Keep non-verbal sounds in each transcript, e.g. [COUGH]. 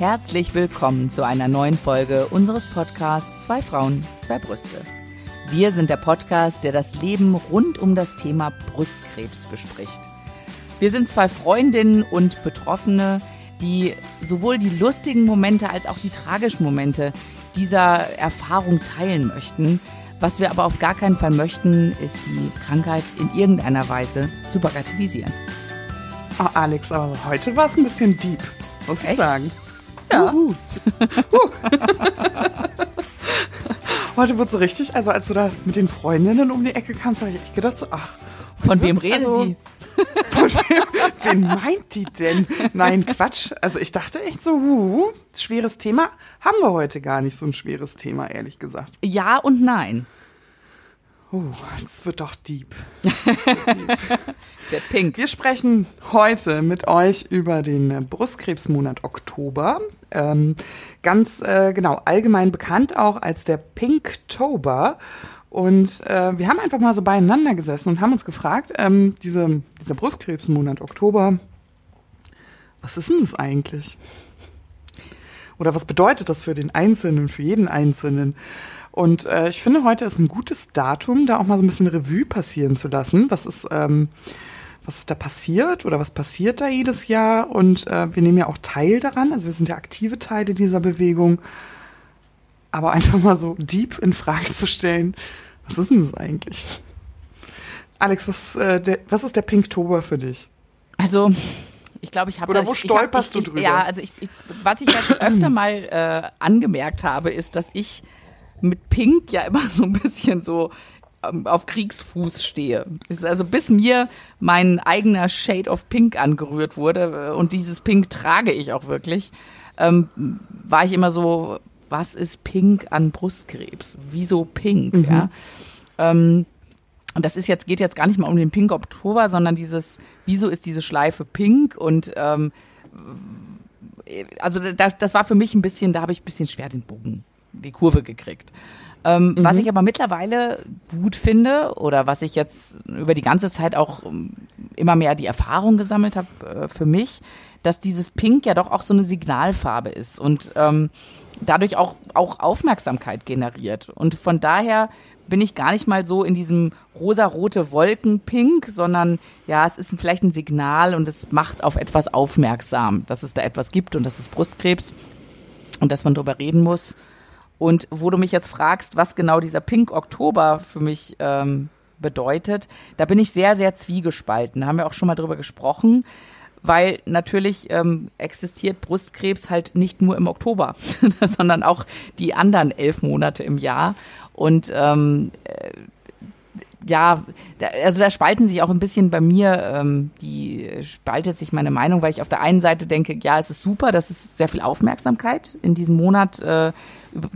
Herzlich willkommen zu einer neuen Folge unseres Podcasts Zwei Frauen, zwei Brüste. Wir sind der Podcast, der das Leben rund um das Thema Brustkrebs bespricht. Wir sind zwei Freundinnen und Betroffene, die sowohl die lustigen Momente als auch die tragischen Momente dieser Erfahrung teilen möchten. Was wir aber auf gar keinen Fall möchten, ist die Krankheit in irgendeiner Weise zu bagatellisieren. Oh, Alex, aber heute war es ein bisschen deep, muss Echt? ich sagen. Ja. Uhu. [LAUGHS] heute wurde so richtig, also als du da mit den Freundinnen um die Ecke kamst, habe ich echt gedacht so, ach. Von wem redet also- die? [LAUGHS] Von wem, wen meint die denn? Nein, Quatsch. Also ich dachte echt so, huh, schweres Thema. Haben wir heute gar nicht so ein schweres Thema, ehrlich gesagt. Ja und nein. Oh, es wird doch deep. [LAUGHS] Es wird pink. Wir sprechen heute mit euch über den Brustkrebsmonat Oktober. Ähm, ganz äh, genau, allgemein bekannt auch als der Pinktober. Und äh, wir haben einfach mal so beieinander gesessen und haben uns gefragt, ähm, diese, dieser Brustkrebsmonat Oktober, was ist denn das eigentlich? Oder was bedeutet das für den Einzelnen, für jeden Einzelnen? Und äh, ich finde, heute ist ein gutes Datum, da auch mal so ein bisschen Revue passieren zu lassen. Was ist, ähm, was ist da passiert oder was passiert da jedes Jahr? Und äh, wir nehmen ja auch teil daran, also wir sind ja aktive Teile dieser Bewegung. Aber einfach mal so deep in Frage zu stellen, was ist denn das eigentlich? Alex, was, äh, der, was ist der Pinktober für dich? Also, ich glaube, ich habe Oder das. wo ich, ich hab- stolperst ich, du drüber? Ja, also ich, ich, was ich ja schon [CLEARS THROAT] öfter mal äh, angemerkt habe, ist, dass ich mit Pink ja immer so ein bisschen so auf Kriegsfuß stehe. Also bis mir mein eigener Shade of Pink angerührt wurde äh, und dieses Pink trage ich auch wirklich, ähm, war ich immer so, was ist Pink an Brustkrebs? Wieso Pink? Mhm. Ja. Ähm, und das ist jetzt, geht jetzt gar nicht mal um den Pink Oktober, sondern dieses, wieso ist diese Schleife pink? Und ähm, also das, das war für mich ein bisschen, da habe ich ein bisschen schwer den Bogen, die Kurve gekriegt. Ähm, Was ich aber mittlerweile gut finde oder was ich jetzt über die ganze Zeit auch ähm, immer mehr die Erfahrung gesammelt habe äh, für mich, dass dieses Pink ja doch auch so eine Signalfarbe ist und ähm, dadurch auch, auch Aufmerksamkeit generiert. Und von daher bin ich gar nicht mal so in diesem rosarote Wolken-Pink, sondern ja, es ist vielleicht ein Signal und es macht auf etwas aufmerksam, dass es da etwas gibt und das ist Brustkrebs und dass man darüber reden muss. Und wo du mich jetzt fragst, was genau dieser Pink Oktober für mich ähm, bedeutet, da bin ich sehr, sehr zwiegespalten. Da haben wir auch schon mal drüber gesprochen, weil natürlich ähm, existiert Brustkrebs halt nicht nur im Oktober, [LAUGHS] sondern auch die anderen elf Monate im Jahr. Und ähm, äh, ja, da, also da spalten sich auch ein bisschen bei mir, ähm, die spaltet sich meine Meinung, weil ich auf der einen Seite denke, ja, es ist super, dass es sehr viel Aufmerksamkeit in diesem Monat äh,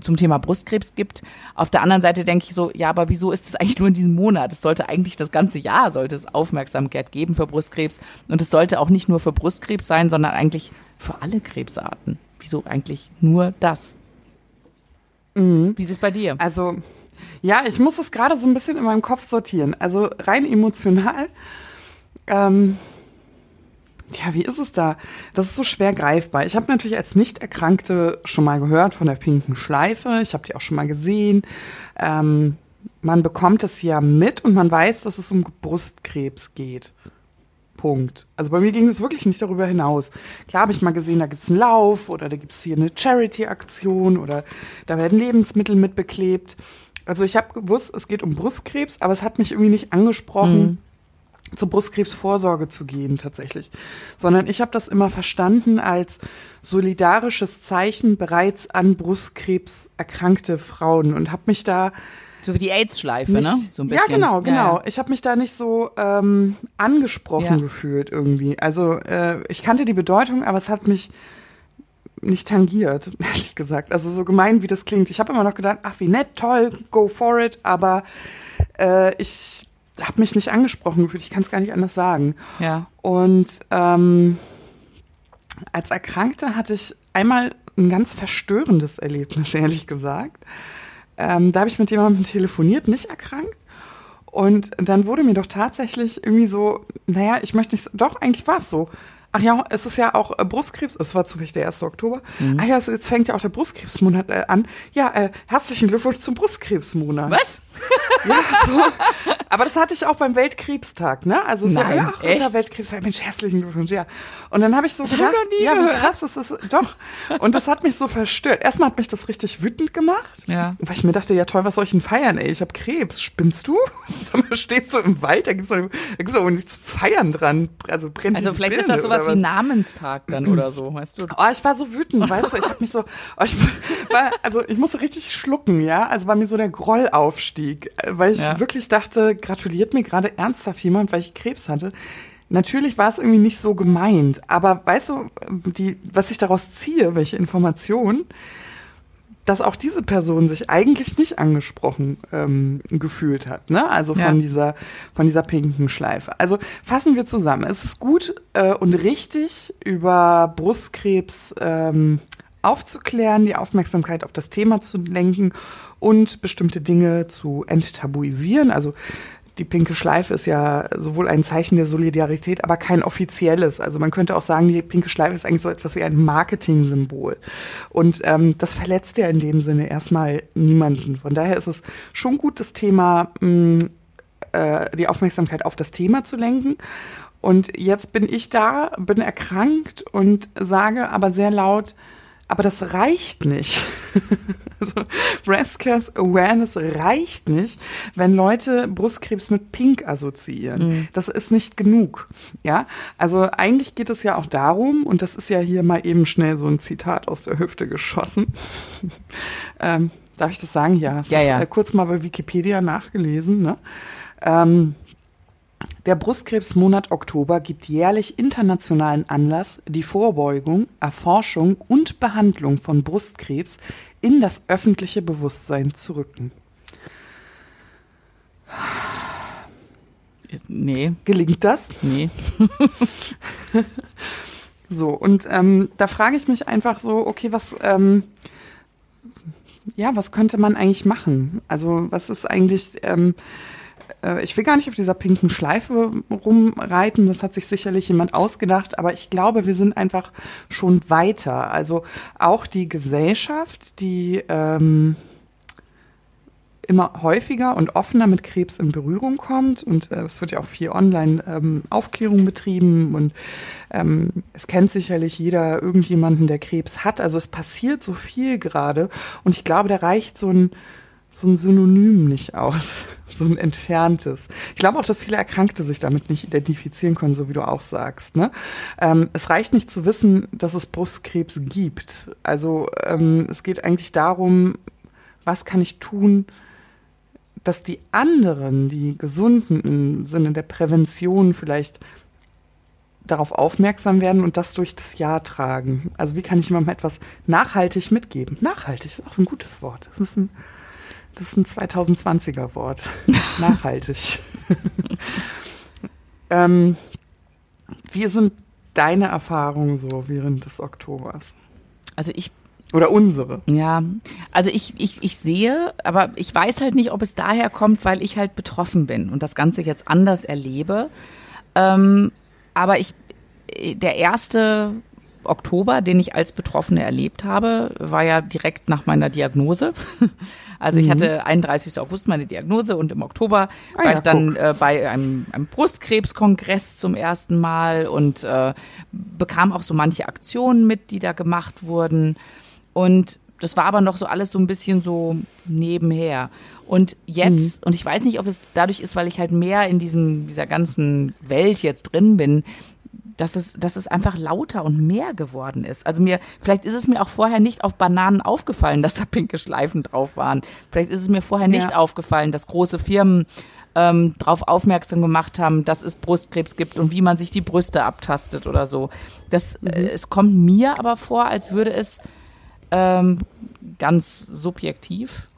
zum Thema Brustkrebs gibt. Auf der anderen Seite denke ich so, ja, aber wieso ist es eigentlich nur in diesem Monat? Es sollte eigentlich das ganze Jahr sollte es Aufmerksamkeit geben für Brustkrebs und es sollte auch nicht nur für Brustkrebs sein, sondern eigentlich für alle Krebsarten. Wieso eigentlich nur das? Wie ist es bei dir? Also, ja, ich muss das gerade so ein bisschen in meinem Kopf sortieren. Also rein emotional. Ähm, ja, wie ist es da? Das ist so schwer greifbar. Ich habe natürlich als Nicht-Erkrankte schon mal gehört von der pinken Schleife. Ich habe die auch schon mal gesehen. Ähm, man bekommt es ja mit und man weiß, dass es um Brustkrebs geht. Punkt. Also bei mir ging es wirklich nicht darüber hinaus. Klar habe ich mal gesehen, da gibt es einen Lauf oder da gibt es hier eine Charity-Aktion oder da werden Lebensmittel mitbeklebt. Also ich habe gewusst, es geht um Brustkrebs, aber es hat mich irgendwie nicht angesprochen, zur Brustkrebsvorsorge zu gehen tatsächlich. Sondern ich habe das immer verstanden als solidarisches Zeichen bereits an Brustkrebs erkrankte Frauen und habe mich da So wie die AIDS-Schleife, ne? So ein ja, bisschen. genau, genau. Ja, Ich habe mich da nicht so ähm, angesprochen Ja. gefühlt irgendwie. Also äh, ich kannte die Bedeutung, aber es hat mich nicht tangiert, [LAUGHS] ehrlich gesagt. Also so gemein, wie das klingt. Ich habe immer noch gedacht, ach, wie nett, toll, go for it, aber äh, ich habe mich nicht angesprochen gefühlt. Ich kann es gar nicht anders sagen. ja. Und ähm, als Erkrankte hatte ich einmal ein ganz verstörendes Erlebnis, ehrlich gesagt. Ähm, da habe ich mit jemandem telefoniert, nicht erkrankt. Und dann wurde mir doch tatsächlich irgendwie so, naja, ich möchte nicht, doch, eigentlich war es so. Ach ja, es ist ja auch äh, Brustkrebs, es war zufällig der 1. Oktober. Mhm. Ach ja, es, jetzt fängt ja auch der Brustkrebsmonat äh, an. Ja, äh, herzlichen Glückwunsch zum Brustkrebsmonat. Was? [LAUGHS] Ja, so. Aber das hatte ich auch beim Weltkrebstag, ne? Also so, Nein, ja, ach, echt? ist ja Weltkrebstag, Mensch, herzlichen Glückwunsch, ja. Und dann habe ich so ich gedacht, noch nie ja, wie krass ist das, doch. Und das hat mich so verstört. Erstmal hat mich das richtig wütend gemacht, Ja. weil ich mir dachte, ja toll, was soll ich denn feiern, ey? Ich habe Krebs, spinnst du? [LAUGHS] Stehst du im Wald, da gibt's doch, da gibt's doch nichts feiern dran. Also brennt Also vielleicht ist Birne das sowas oder wie? Namenstag dann oder so, weißt du? Oh, ich war so wütend, weißt du, ich habe mich so, oh, ich war, also ich musste richtig schlucken, ja, also weil mir so der Groll aufstieg, äh, weil ich Ja. wirklich dachte, gratuliert mir gerade ernsthaft jemand, weil ich Krebs hatte. Natürlich war es irgendwie nicht so gemeint, aber weißt du, die, was ich daraus ziehe, welche Informationen, dass auch diese Person sich eigentlich nicht angesprochen ähm, gefühlt hat, ne? Also von Ja. dieser von dieser pinken Schleife. Also fassen wir zusammen. Es ist gut äh, und richtig über Brustkrebs ähm, aufzuklären, die Aufmerksamkeit auf das Thema zu lenken und bestimmte Dinge zu enttabuisieren. Also die pinke Schleife ist ja sowohl ein Zeichen der Solidarität, aber kein offizielles. Also man könnte auch sagen, die pinke Schleife ist eigentlich so etwas wie ein Marketing-Symbol. Und ähm, das verletzt ja in dem Sinne erstmal niemanden. Von daher ist es schon gut, das Thema, mh, äh, die Aufmerksamkeit auf das Thema zu lenken. Und jetzt bin ich da, bin erkrankt und sage aber sehr laut, aber das reicht nicht. [LAUGHS] also Breast Cancer Awareness reicht nicht, wenn Leute Brustkrebs mit Pink assoziieren. Das ist nicht genug. Ja, also eigentlich geht es ja auch darum, und das ist ja hier mal eben schnell so ein Zitat aus der Hüfte geschossen. [LAUGHS] ähm, darf ich das sagen? Ja. Es Ja, ist, ja. Äh, kurz mal bei Wikipedia nachgelesen. Ne? Ähm, der Brustkrebsmonat Oktober gibt jährlich internationalen Anlass, die Vorbeugung, Erforschung und Behandlung von Brustkrebs in das öffentliche Bewusstsein zu rücken. Nee, Gelingt das? nee. [LAUGHS] So, und ähm, da frage ich mich einfach so, okay, was, ähm, ja, was könnte man eigentlich machen? Also, was ist eigentlich, ähm, äh, ich will gar nicht auf dieser pinken Schleife rumreiten, das hat sich sicherlich jemand ausgedacht, aber ich glaube, wir sind einfach schon weiter. Also auch die Gesellschaft, die ähm, immer häufiger und offener mit Krebs in Berührung kommt. Und äh, es wird ja auch viel Online-Aufklärung betrieben und ähm, es kennt sicherlich jeder irgendjemanden, der Krebs hat. Also es passiert so viel gerade und ich glaube, da reicht so ein so ein Synonym nicht aus, [LAUGHS] so ein entferntes. Ich glaube auch, dass viele Erkrankte sich damit nicht identifizieren können, so wie du auch sagst. Ne? Ähm, es reicht nicht zu wissen, dass es Brustkrebs gibt. Also ähm, es geht eigentlich darum, was kann ich tun, dass die anderen, die Gesunden im Sinne der Prävention vielleicht darauf aufmerksam werden und das durch das Jahr tragen. Also wie kann ich jemandem etwas nachhaltig mitgeben? Nachhaltig ist auch ein gutes Wort. Das ist ein, das ist ein 2020er Wort. [LAUGHS] nachhaltig. [LAUGHS] ähm, wie sind deine Erfahrungen so während des Oktobers? Also ich Oder unsere? Ja, also ich, ich, ich sehe, aber ich weiß halt nicht, ob es daher kommt, weil ich halt betroffen bin und das Ganze jetzt anders erlebe. Ähm, aber ich, der erste Oktober, den ich als Betroffene erlebt habe, war ja direkt nach meiner Diagnose. [LAUGHS] Also ich hatte 31. August meine Diagnose und im Oktober Ah war ja, ich dann äh, bei einem, einem Brustkrebskongress zum ersten Mal und äh, bekam auch so manche Aktionen mit, die da gemacht wurden. Und das war aber noch so alles so ein bisschen so nebenher. Und jetzt, und ich weiß nicht, ob es dadurch ist, weil ich halt mehr in diesem, dieser ganzen Welt jetzt drin bin, dass es, dass es einfach lauter und mehr geworden ist. Also mir, vielleicht ist es mir auch vorher nicht auf Bananen aufgefallen, dass da pinke Schleifen drauf waren. Vielleicht ist es mir vorher nicht Ja. aufgefallen, dass große Firmen ähm, darauf aufmerksam gemacht haben, dass es Brustkrebs gibt und wie man sich die Brüste abtastet oder so. Das, äh, es kommt mir aber vor, als würde es ähm, ganz subjektiv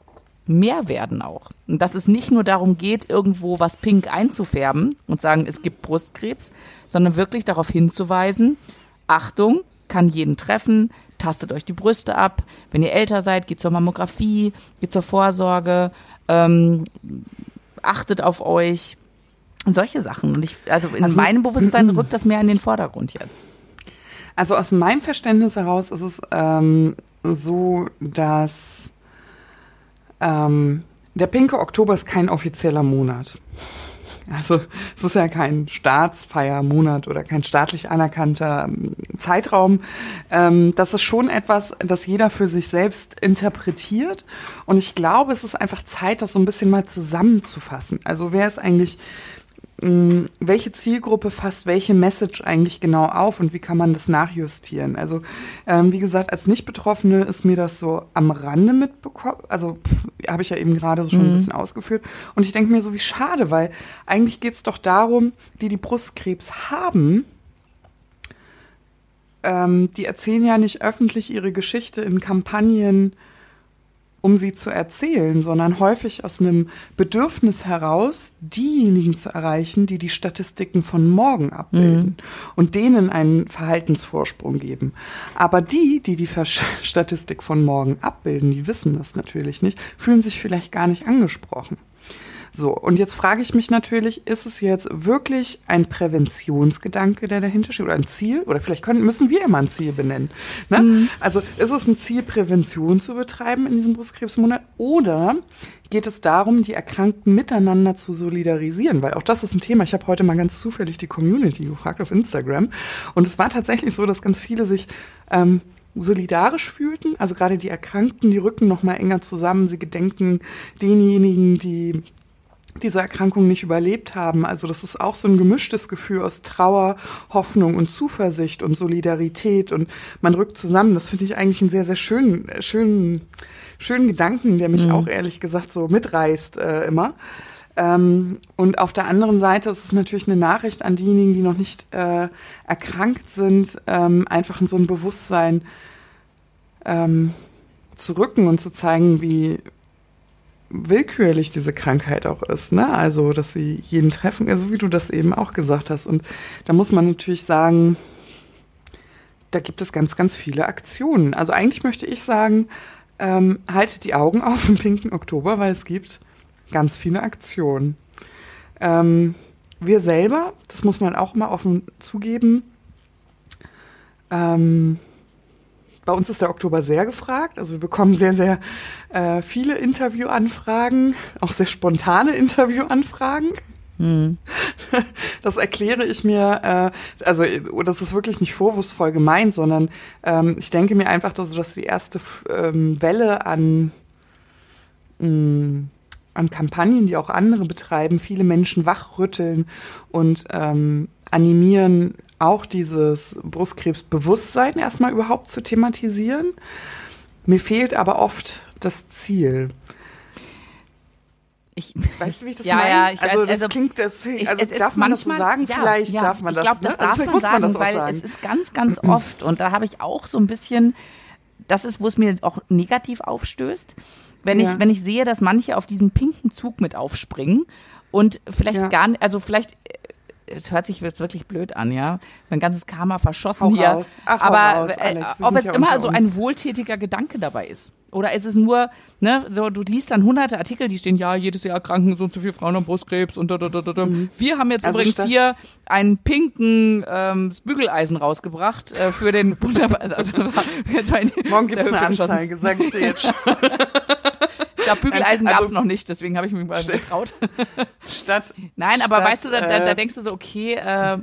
mehr werden auch. Und dass es nicht nur darum geht, irgendwo was pink einzufärben und sagen, es gibt Brustkrebs, sondern wirklich darauf hinzuweisen, Achtung, kann jeden treffen, tastet euch die Brüste ab. Wenn ihr älter seid, geht zur Mammographie, geht zur Vorsorge, ähm, achtet auf euch. Solche Sachen. Und ich, also in Also- meinem Bewusstsein rückt das mehr in den Vordergrund jetzt. Also aus meinem Verständnis heraus ist es ähm, so, dass ähm, der pinke Oktober ist kein offizieller Monat. Also es ist ja kein Staatsfeiermonat oder kein staatlich anerkannter ähm, Zeitraum. Ähm, das ist schon etwas, das jeder für sich selbst interpretiert. Und ich glaube, es ist einfach Zeit, das so ein bisschen mal zusammenzufassen. Also wer ist eigentlich welche Zielgruppe fasst welche Message eigentlich genau auf und wie kann man das nachjustieren? Also ähm, wie gesagt, als Nicht-Betroffene ist mir das so am Rande mitbekommen, also habe ich ja eben gerade schon mhm. ein bisschen ausgeführt und ich denke mir so, wie schade, weil eigentlich geht es doch darum, die die Brustkrebs haben, ähm, die erzählen ja nicht öffentlich ihre Geschichte in Kampagnen, um sie zu erzählen, sondern häufig aus einem Bedürfnis heraus, diejenigen zu erreichen, die die Statistiken von morgen abbilden mhm. und denen einen Verhaltensvorsprung geben. Aber die, die die Statistik von morgen abbilden, die wissen das natürlich nicht, fühlen sich vielleicht gar nicht angesprochen. So, und jetzt frage ich mich natürlich, ist es jetzt wirklich ein Präventionsgedanke, der dahinter steht, oder ein Ziel? Oder vielleicht können, müssen wir immer ein Ziel benennen. Ne? Mhm. Also ist es ein Ziel, Prävention zu betreiben in diesem Brustkrebsmonat? Oder geht es darum, die Erkrankten miteinander zu solidarisieren? Weil auch das ist ein Thema. Ich habe heute mal ganz zufällig die Community gefragt auf Instagram. Und es war tatsächlich so, dass ganz viele sich ähm, solidarisch fühlten. Also gerade die Erkrankten, die rücken noch mal enger zusammen. Sie gedenken denjenigen, die diese Erkrankung nicht überlebt haben. Also das ist auch so ein gemischtes Gefühl aus Trauer, Hoffnung und Zuversicht und Solidarität und man rückt zusammen. Das finde ich eigentlich einen sehr, sehr schönen, schönen, schönen Gedanken, der mich mhm. auch ehrlich gesagt so mitreißt äh, immer. Ähm, und auf der anderen Seite ist es natürlich eine Nachricht an diejenigen, die noch nicht äh, erkrankt sind, ähm, einfach in so ein Bewusstsein ähm, zu rücken und zu zeigen, wie, willkürlich diese Krankheit auch ist, ne? Also, dass sie jeden treffen, also wie du das eben auch gesagt hast. Und da muss man natürlich sagen, da gibt es ganz, ganz viele Aktionen. Also eigentlich möchte ich sagen, ähm, haltet die Augen auf im pinken Oktober, weil es gibt ganz viele Aktionen. Ähm, wir selber, das muss man auch mal offen zugeben, ähm, bei uns ist der Oktober sehr gefragt. Also wir bekommen sehr, sehr äh, viele Interviewanfragen, auch sehr spontane Interviewanfragen. Hm. [LAUGHS] Das erkläre ich mir, äh, also das ist wirklich nicht vorwurfsvoll gemeint, sondern ähm, ich denke mir einfach, dass das die erste ähm, Welle an, mh, mm, an Kampagnen, die auch andere betreiben, viele Menschen wachrütteln und ähm, animieren, auch dieses Brustkrebsbewusstsein erstmal überhaupt zu thematisieren. Mir fehlt aber oft das Ziel. Ich, weißt du, wie ich das ja, meine? Ja, ich also das also, klingt, das, also ich, darf man manchmal, das so sagen? Ja, Vielleicht ja, darf man das. Ich glaube, das ne? darf also man sagen, man weil sagen. es ist ganz, ganz oft und da habe ich auch so ein bisschen, das ist, wo es mir auch negativ aufstößt, wenn ich wenn ich sehe, dass manche auf diesen pinken Zug mit aufspringen und vielleicht gar nicht, also vielleicht es hört sich jetzt wirklich blöd an, ja. Mein ganzes Karma verschossen hau hier. Ach, Aber raus, äh, ob es immer so ein wohltätiger Gedanke dabei ist. Oder ist es nur, ne, so, du liest dann hunderte Artikel, die stehen, ja, jedes Jahr kranken so und so viele Frauen an Brustkrebs und da, da, da, da. Mhm. Wir haben jetzt also übrigens hier einen pinken ähm, Bügeleisen rausgebracht äh, für den [LAUGHS] wunderbar. Also, [LAUGHS] jetzt Morgen gibt es eine Anzeige, sag ich dir jetzt schon. [LAUGHS] glaube, Bügeleisen also, gab es noch nicht, deswegen habe ich mich mal getraut. [LAUGHS] Statt. Nein, aber statt, weißt du, da, da, da, äh, denkst du so, okay, äh,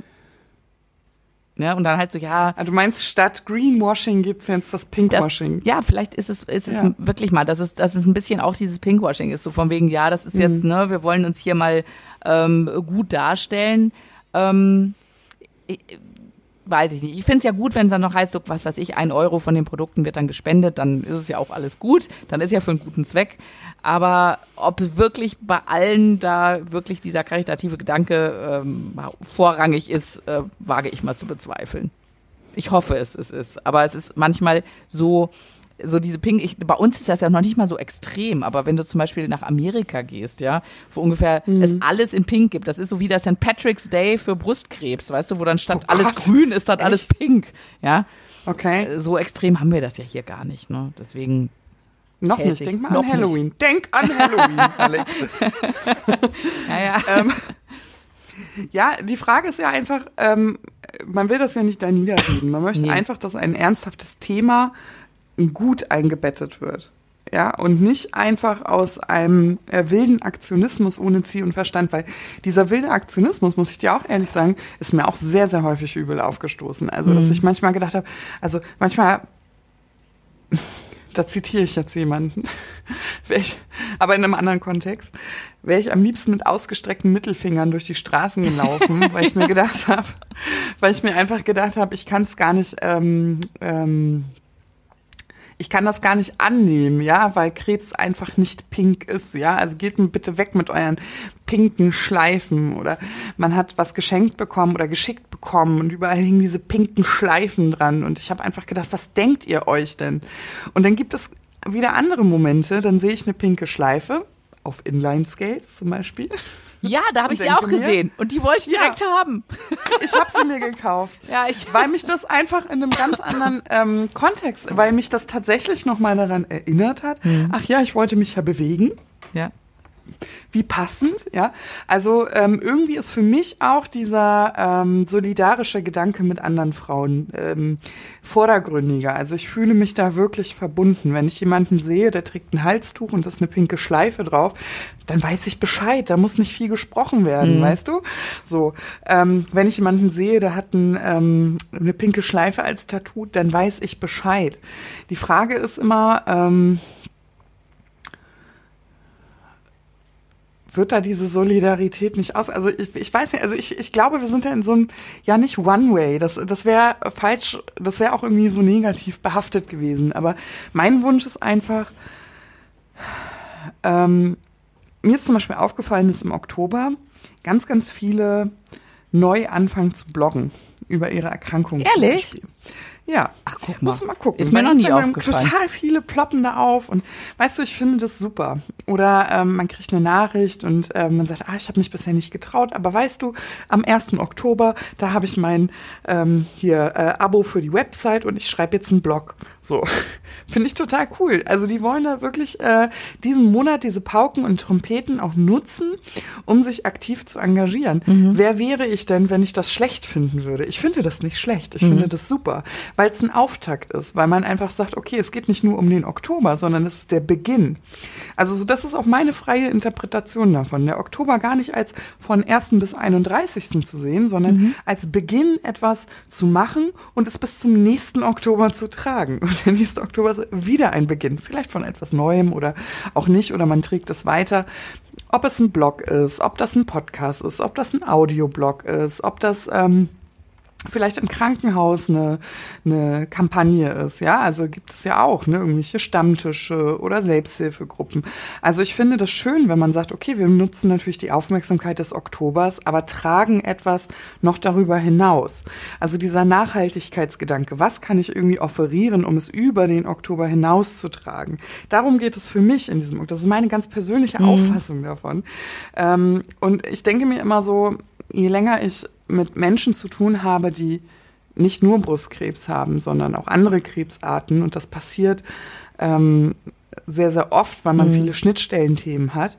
Ne? Und dann heißt so, ja. Ah, du meinst, statt Greenwashing gibt es jetzt das Pinkwashing. Das, ja, vielleicht ist es, ist es ja. wirklich mal, dass es, dass es ein bisschen auch dieses Pinkwashing ist. So von wegen, ja, das ist jetzt, mhm. ne, wir wollen uns hier mal ähm, gut darstellen. Ähm, weiß ich nicht. Ich finde es ja gut, wenn es dann noch heißt, so, was weiß ich, ein Euro von den Produkten wird dann gespendet, dann ist es ja auch alles gut. Dann ist ja für einen guten Zweck. Aber ob wirklich bei allen da wirklich dieser karitative Gedanke ähm, vorrangig ist, äh, wage ich mal zu bezweifeln. Ich hoffe es, es ist. Aber es ist manchmal so, so diese Pink, ich, bei uns ist das ja noch nicht mal so extrem, aber wenn du zum Beispiel nach Amerika gehst, ja, wo ungefähr mhm. es alles in Pink gibt, das ist so wie das St. Patrick's Day für Brustkrebs, weißt du, wo dann statt oh alles grün ist, dann alles pink, ja. Okay. Äh, so extrem haben wir das ja hier gar nicht, ne? Deswegen. Noch nicht, denk mal an Halloween. Nicht. Denk an Halloween, [LAUGHS] Alex. [LAUGHS] ja, ja. ähm, ja, die Frage ist ja einfach, ähm, man will das ja nicht da niederreden. Man möchte Nee. einfach, dass ein ernsthaftes Thema gut eingebettet wird. Ja, und nicht einfach aus einem äh, wilden Aktionismus ohne Ziel und Verstand, weil dieser wilde Aktionismus, muss ich dir auch ehrlich sagen, ist mir auch sehr, sehr häufig übel aufgestoßen. Also, dass ich manchmal gedacht habe, also manchmal, da zitiere ich jetzt jemanden, [LAUGHS] ich, aber in einem anderen Kontext, wäre ich am liebsten mit ausgestreckten Mittelfingern durch die Straßen gelaufen, [LAUGHS] weil ich mir gedacht habe, weil ich mir einfach gedacht habe, ich kann es gar nicht, ähm, ähm, ich kann das gar nicht annehmen, ja, weil Krebs einfach nicht pink ist, ja. Also geht mir bitte weg mit euren pinken Schleifen oder man hat was geschenkt bekommen oder geschickt bekommen und überall hingen diese pinken Schleifen dran und ich habe einfach gedacht, was denkt ihr euch denn? Und dann gibt es wieder andere Momente, dann sehe ich eine pinke Schleife auf Inline-Skates zum Beispiel. Ja, da habe ich sie auch mir, gesehen. Und die wollte ich Ja. direkt haben. Ich habe sie mir gekauft. [LAUGHS] Ja, ich. weil mich das einfach in einem ganz anderen ähm, Kontext, weil mich das tatsächlich nochmal daran erinnert hat. Ach ja, ich wollte mich ja bewegen. Ja. Wie passend, ja. Also ähm, irgendwie ist für mich auch dieser ähm, solidarische Gedanke mit anderen Frauen ähm, vordergründiger. Also ich fühle mich da wirklich verbunden. Wenn ich jemanden sehe, der trägt ein Halstuch und da ist eine pinke Schleife drauf, dann weiß ich Bescheid. Da muss nicht viel gesprochen werden, weißt du? So, ähm, wenn ich jemanden sehe, der hat ein, ähm, eine pinke Schleife als Tattoo, dann weiß ich Bescheid. Die Frage ist immer, ähm, wird da diese Solidarität nicht aus? Also ich, ich weiß nicht, also ich, ich glaube, wir sind ja in so einem, ja nicht One-Way, das, das wäre falsch, das wäre auch irgendwie so negativ behaftet gewesen. Aber mein Wunsch ist einfach, ähm, mir ist zum Beispiel aufgefallen, dass im Oktober ganz, ganz viele neu anfangen zu bloggen über ihre Erkrankung. Ehrlich? Ja. Ach, guck mal. Musst du mal gucken. Ist mir noch nie aufgefallen. Total viele ploppen da auf und weißt du, ich finde das super. Oder ähm, man kriegt eine Nachricht und ähm, man sagt, ah, ich habe mich bisher nicht getraut, aber weißt du, am 1. Oktober, da habe ich mein ähm, hier äh, Abo für die Website und ich schreibe jetzt einen Blog. So, [LAUGHS] finde ich total cool. Also die wollen da wirklich äh, diesen Monat diese Pauken und Trompeten auch nutzen, um sich aktiv zu engagieren. Wer wäre ich denn, wenn ich das schlecht finden würde? Ich finde das nicht schlecht. Ich finde das super, weil es ein Auftakt ist, weil man einfach sagt, okay, es geht nicht nur um den Oktober, sondern es ist der Beginn. Also so, das ist auch meine freie Interpretation davon. Der Oktober gar nicht als von 1. bis 31. zu sehen, sondern als Beginn etwas zu machen und es bis zum nächsten Oktober zu tragen. [LAUGHS] Der nächste Oktober ist wieder ein Beginn, vielleicht von etwas Neuem oder auch nicht, oder man trägt es weiter. Ob es ein Blog ist, ob das ein Podcast ist, ob das ein Audioblog ist, ob das ähm, vielleicht im Krankenhaus eine, eine Kampagne ist, ja, also gibt es ja auch, ne, irgendwelche Stammtische oder Selbsthilfegruppen. Also ich finde das schön, wenn man sagt, okay, wir nutzen natürlich die Aufmerksamkeit des Oktobers, aber tragen etwas noch darüber hinaus. Also dieser Nachhaltigkeitsgedanke, was kann ich irgendwie offerieren, um es über den Oktober hinaus zu tragen? Darum geht es für mich in diesem, das ist meine ganz persönliche Auffassung davon. Ähm, und ich denke mir immer so, je länger ich mit Menschen zu tun habe, die nicht nur Brustkrebs haben, sondern auch andere Krebsarten. Und das passiert ähm, sehr, sehr oft, weil man viele Schnittstellenthemen hat.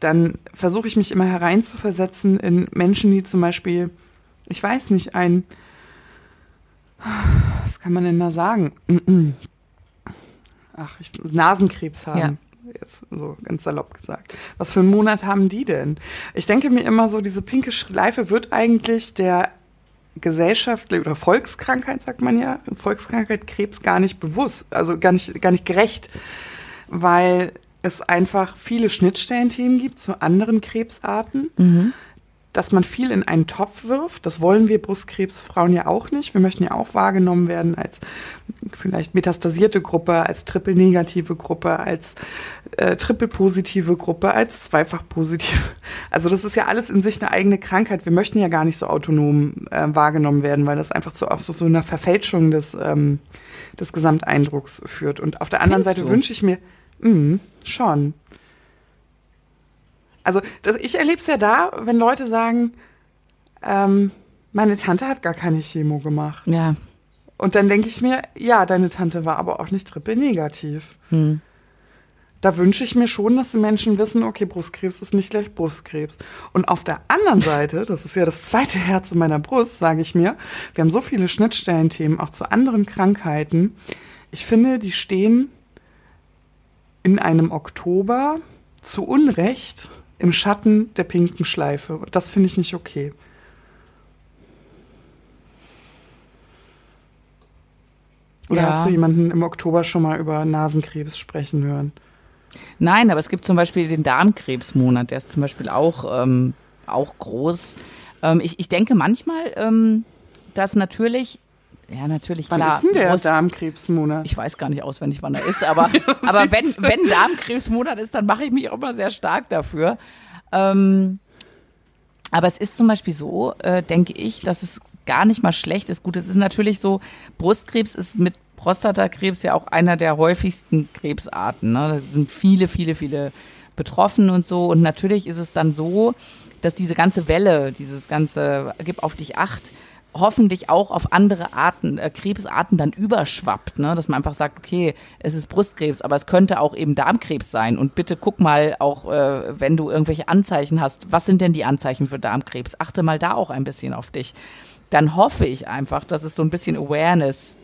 Dann versuche ich mich immer hereinzuversetzen in Menschen, die zum Beispiel, ich weiß nicht, ein, was kann man denn da sagen? [CLEARS THROAT] Ach, ich, Nasenkrebs haben. Jetzt so ganz salopp gesagt. Was für einen Monat haben die denn? Ich denke mir immer so, diese pinke Schleife wird eigentlich der gesellschaftliche oder Volkskrankheit, sagt man ja, Volkskrankheit Krebs gar nicht bewusst, also gar nicht, gar nicht gerecht, weil es einfach viele Schnittstellenthemen gibt zu anderen Krebsarten, dass man viel in einen Topf wirft. Das wollen wir Brustkrebsfrauen ja auch nicht. Wir möchten ja auch wahrgenommen werden als vielleicht metastasierte Gruppe, als triple-negative Gruppe, als äh, triple-positive Gruppe, als zweifach-positive. Also das ist ja alles in sich eine eigene Krankheit. Wir möchten ja gar nicht so autonom äh, wahrgenommen werden, weil das einfach zu auch so, so einer Verfälschung des, ähm, des Gesamteindrucks führt. Und auf der anderen Findest Seite wünsche ich mir, mh, schon. Also das, ich erlebe es ja da, wenn Leute sagen, ähm, meine Tante hat gar keine Chemo gemacht. Ja. Und dann denke ich mir, ja, deine Tante war aber auch nicht triple negativ. Hm. da wünsche ich mir schon, dass die Menschen wissen, okay, Brustkrebs ist nicht gleich Brustkrebs. Und auf der anderen Seite, das ist ja das zweite Herz in meiner Brust, sage ich mir, wir haben so viele Schnittstellenthemen auch zu anderen Krankheiten. Ich finde, die stehen in einem Oktober zu Unrecht im Schatten der pinken Schleife. Das finde ich nicht okay. Oder Ja. hast du jemanden im Oktober schon mal über Nasenkrebs sprechen hören? Nein, aber es gibt zum Beispiel den Darmkrebsmonat, der ist zum Beispiel auch, ähm, auch groß. Ähm, ich, ich denke manchmal, ähm, dass natürlich, ja natürlich Wann klar. ist denn der Brust- Darmkrebsmonat? Ich weiß gar nicht auswendig, wann er ist, aber, [LAUGHS] aber wenn, wenn Darmkrebsmonat ist, dann mache ich mich auch immer sehr stark dafür. Ähm, aber es ist zum Beispiel so, äh, denke ich, dass es gar nicht mal schlecht ist. Gut, es ist natürlich so, Brustkrebs ist mit Prostatakrebs ja auch einer der häufigsten Krebsarten. Ne? Da sind viele, viele, viele betroffen und so. Und natürlich ist es dann so, dass diese ganze Welle, dieses ganze Gib auf dich acht, hoffentlich auch auf andere Arten, äh, Krebsarten dann überschwappt, ne? dass man einfach sagt, okay, es ist Brustkrebs, aber es könnte auch eben Darmkrebs sein und bitte guck mal auch, äh, wenn du irgendwelche Anzeichen hast, was sind denn die Anzeichen für Darmkrebs? Achte mal da auch ein bisschen auf dich. Dann hoffe ich einfach, dass es so ein bisschen Awareness